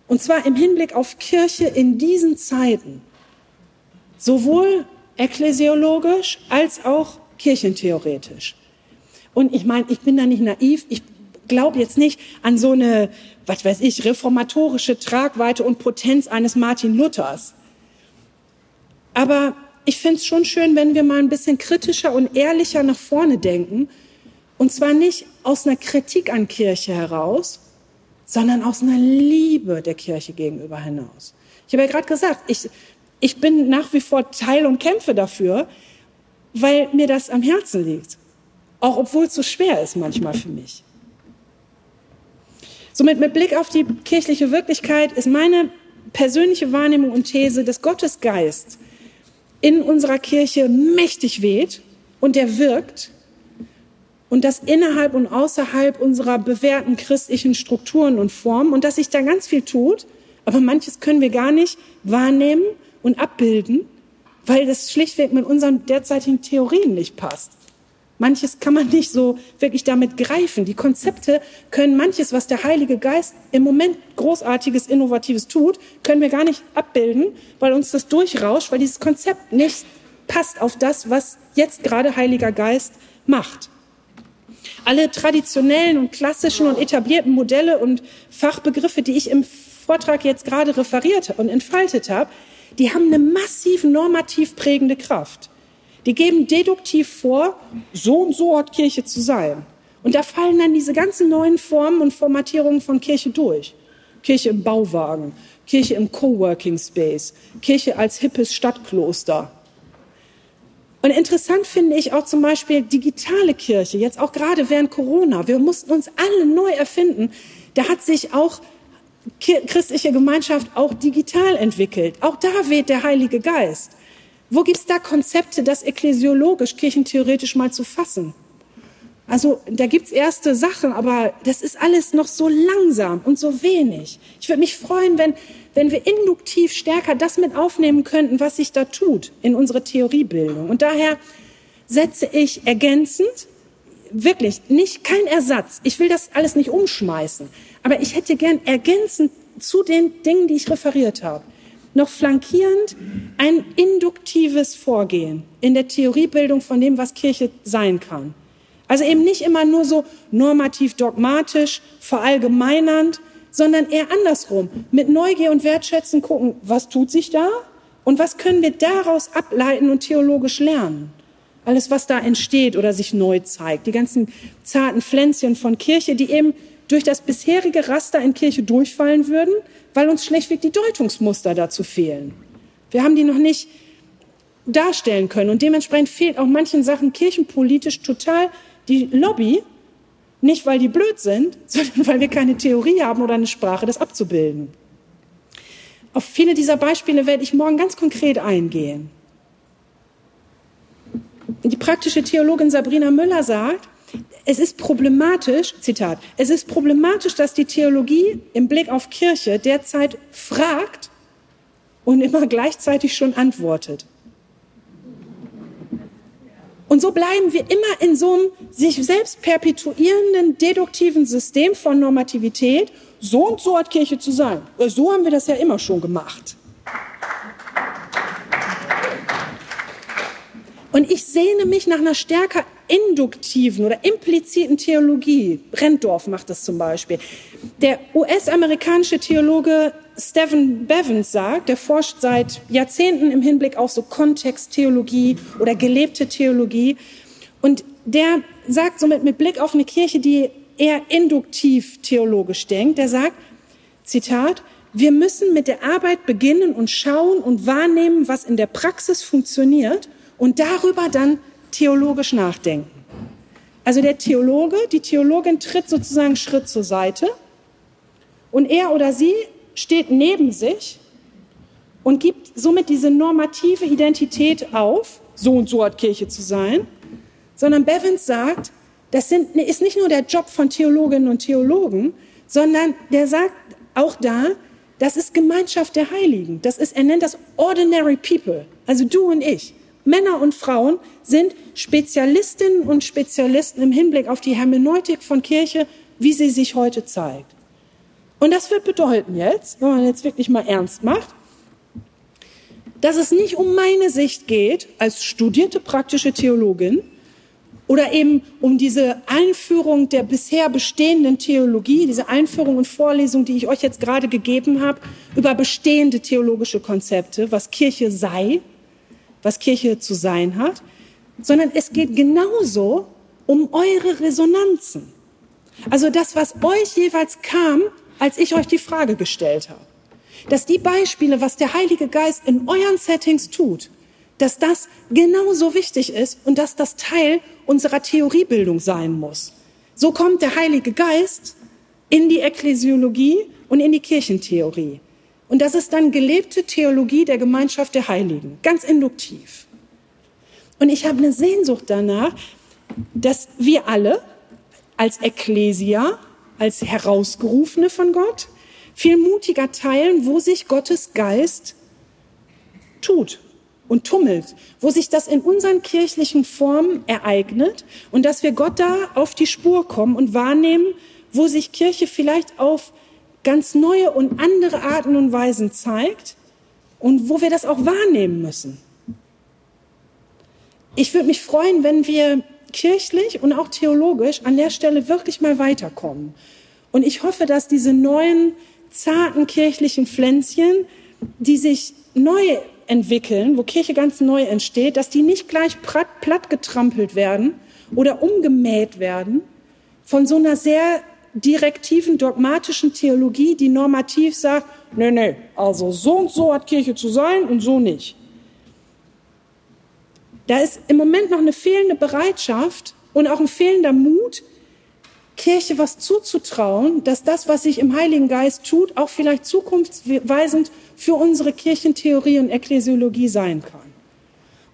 Und zwar im Hinblick auf Kirche in diesen Zeiten. Sowohl ekklesiologisch als auch kirchentheoretisch. Und ich meine, ich bin da nicht naiv. Ich glaube jetzt nicht an so eine, was weiß ich, reformatorische Tragweite und Potenz eines Martin Luthers. Aber ich finde es schon schön, wenn wir mal ein bisschen kritischer und ehrlicher nach vorne denken. Und zwar nicht aus einer Kritik an Kirche heraus, sondern aus einer Liebe der Kirche gegenüber hinaus. Ich habe ja gerade gesagt, ich, ich bin nach wie vor Teil und kämpfe dafür, weil mir das am Herzen liegt. Auch obwohl es so schwer ist manchmal für mich. Somit mit Blick auf die kirchliche Wirklichkeit ist meine persönliche Wahrnehmung und These, dass Gottes Geist in unserer Kirche mächtig weht und der wirkt und das innerhalb und außerhalb unserer bewährten christlichen Strukturen und Formen und dass sich da ganz viel tut, aber manches können wir gar nicht wahrnehmen und abbilden, weil das schlichtweg mit unseren derzeitigen Theorien nicht passt. Manches kann man nicht so wirklich damit greifen. Die Konzepte können manches, was der Heilige Geist im Moment großartiges, innovatives tut, können wir gar nicht abbilden, weil uns das durchrauscht, weil dieses Konzept nicht passt auf das, was jetzt gerade Heiliger Geist macht. Alle traditionellen und klassischen und etablierten Modelle und Fachbegriffe, die ich im Vortrag jetzt gerade referiert und entfaltet habe, die haben eine massiv normativ prägende Kraft. Die geben deduktiv vor, so und so hat Kirche zu sein. Und da fallen dann diese ganzen neuen Formen und Formatierungen von Kirche durch. Kirche im Bauwagen, Kirche im Coworking Space, Kirche als hippes Stadtkloster, und interessant finde ich auch zum Beispiel digitale Kirche, jetzt auch gerade während Corona. Wir mussten uns alle neu erfinden. Da hat sich auch christliche Gemeinschaft auch digital entwickelt. Auch da weht der Heilige Geist. Wo gibt es da Konzepte, das ekklesiologisch, kirchentheoretisch mal zu fassen? Also da gibt's erste Sachen, aber das ist alles noch so langsam und so wenig. Ich würde mich freuen, wenn, wenn wir induktiv stärker das mit aufnehmen könnten, was sich da tut in unsere Theoriebildung. Und daher setze ich ergänzend, wirklich nicht kein Ersatz. Ich will das alles nicht umschmeißen, aber ich hätte gern ergänzend zu den Dingen, die ich referiert habe, noch flankierend ein induktives Vorgehen in der Theoriebildung von dem, was Kirche sein kann. Also eben nicht immer nur so normativ dogmatisch, verallgemeinernd, sondern eher andersrum. Mit Neugier und Wertschätzen gucken, was tut sich da und was können wir daraus ableiten und theologisch lernen. Alles, was da entsteht oder sich neu zeigt. Die ganzen zarten Pflänzchen von Kirche, die eben durch das bisherige Raster in Kirche durchfallen würden, weil uns schlechtweg die Deutungsmuster dazu fehlen. Wir haben die noch nicht darstellen können und dementsprechend fehlt auch manchen Sachen kirchenpolitisch total die Lobby, Nicht, weil die blöd sind, [LAUGHS] sondern weil wir keine Theorie haben oder eine Sprache, das abzubilden. Auf viele dieser Beispiele werde ich morgen ganz konkret eingehen. Die praktische Theologin Sabrina Müller sagt, es ist problematisch, Zitat, es ist problematisch, dass die Theologie im Blick auf Kirche derzeit fragt und immer gleichzeitig schon antwortet. Und so bleiben wir immer in so einem sich selbst perpetuierenden deduktiven System von Normativität. So und so hat Kirche zu sein. So haben wir das ja immer schon gemacht. Und ich sehne mich nach einer stärker induktiven oder impliziten Theologie. Brenndorf macht das zum Beispiel. Der US-amerikanische Theologe Stephen Bevins sagt, der forscht seit Jahrzehnten im Hinblick auf so Kontexttheologie oder gelebte Theologie. Und der sagt somit mit Blick auf eine Kirche, die eher induktiv theologisch denkt, der sagt, Zitat, wir müssen mit der Arbeit beginnen und schauen und wahrnehmen, was in der Praxis funktioniert und darüber dann theologisch nachdenken. Also der Theologe, die Theologin tritt sozusagen Schritt zur Seite und er oder sie steht neben sich und gibt somit diese normative Identität auf, so und so hat Kirche zu sein, sondern Bevins sagt, das sind, ist nicht nur der Job von Theologinnen und Theologen, sondern der sagt auch da, das ist Gemeinschaft der Heiligen. Das ist, er nennt das ordinary people, also du und ich. Männer und Frauen sind Spezialistinnen und Spezialisten im Hinblick auf die Hermeneutik von Kirche, wie sie sich heute zeigt. Und das wird bedeuten jetzt, wenn man jetzt wirklich mal ernst macht, dass es nicht um meine Sicht geht als studierte praktische Theologin oder eben um diese Einführung der bisher bestehenden Theologie, diese Einführung und Vorlesung, die ich euch jetzt gerade gegeben habe, über bestehende theologische Konzepte, was Kirche sei, was Kirche zu sein hat, sondern es geht genauso um eure Resonanzen. Also das, was euch jeweils kam, als ich euch die Frage gestellt habe. Dass die Beispiele, was der Heilige Geist in euren Settings tut, dass das genauso wichtig ist und dass das Teil unserer Theoriebildung sein muss. So kommt der Heilige Geist in die Ekklesiologie und in die Kirchentheorie. Und das ist dann gelebte Theologie der Gemeinschaft der Heiligen, ganz induktiv. Und ich habe eine Sehnsucht danach, dass wir alle als Ekklesia als Herausgerufene von Gott, viel mutiger teilen, wo sich Gottes Geist tut und tummelt, wo sich das in unseren kirchlichen Formen ereignet und dass wir Gott da auf die Spur kommen und wahrnehmen, wo sich Kirche vielleicht auf ganz neue und andere Arten und Weisen zeigt und wo wir das auch wahrnehmen müssen. Ich würde mich freuen, wenn wir kirchlich und auch theologisch an der Stelle wirklich mal weiterkommen. Und ich hoffe, dass diese neuen, zarten kirchlichen Pflänzchen, die sich neu entwickeln, wo Kirche ganz neu entsteht, dass die nicht gleich platt getrampelt werden oder umgemäht werden von so einer sehr direktiven, dogmatischen Theologie, die normativ sagt, nee, nee, also so und so hat Kirche zu sein und so nicht. Da ist im Moment noch eine fehlende Bereitschaft und auch ein fehlender Mut, Kirche was zuzutrauen, dass das, was sich im Heiligen Geist tut, auch vielleicht zukunftsweisend für unsere Kirchentheorie und Ekklesiologie sein kann.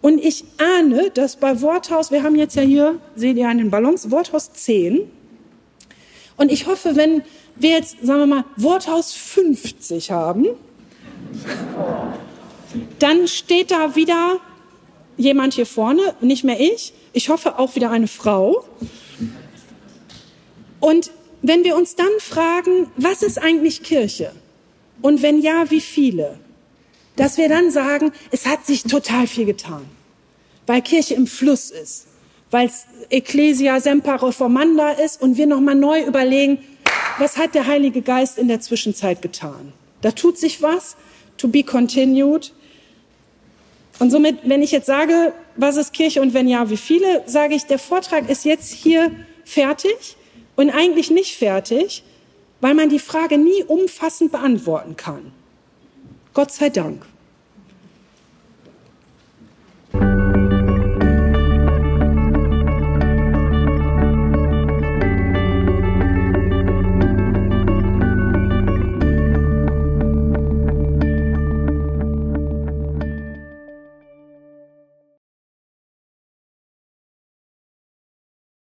Und ich ahne, dass bei Worthaus, wir haben jetzt ja hier, seht ihr an den Ballons, Worthaus 10. Und ich hoffe, wenn wir jetzt, sagen wir mal, Worthaus 50 haben, dann steht da wieder jemand hier vorne, nicht mehr ich. Ich hoffe auch wieder eine Frau. Und wenn wir uns dann fragen, was ist eigentlich Kirche? Und wenn ja, wie viele? Dass wir dann sagen, es hat sich total viel getan, weil Kirche im Fluss ist, weil es Ecclesia Semper Reformanda ist und wir nochmal neu überlegen, was hat der Heilige Geist in der Zwischenzeit getan? Da tut sich was, to be continued. Und somit, wenn ich jetzt sage, was ist Kirche und wenn ja, wie viele, sage ich, der Vortrag ist jetzt hier fertig und eigentlich nicht fertig, weil man die Frage nie umfassend beantworten kann. Gott sei Dank.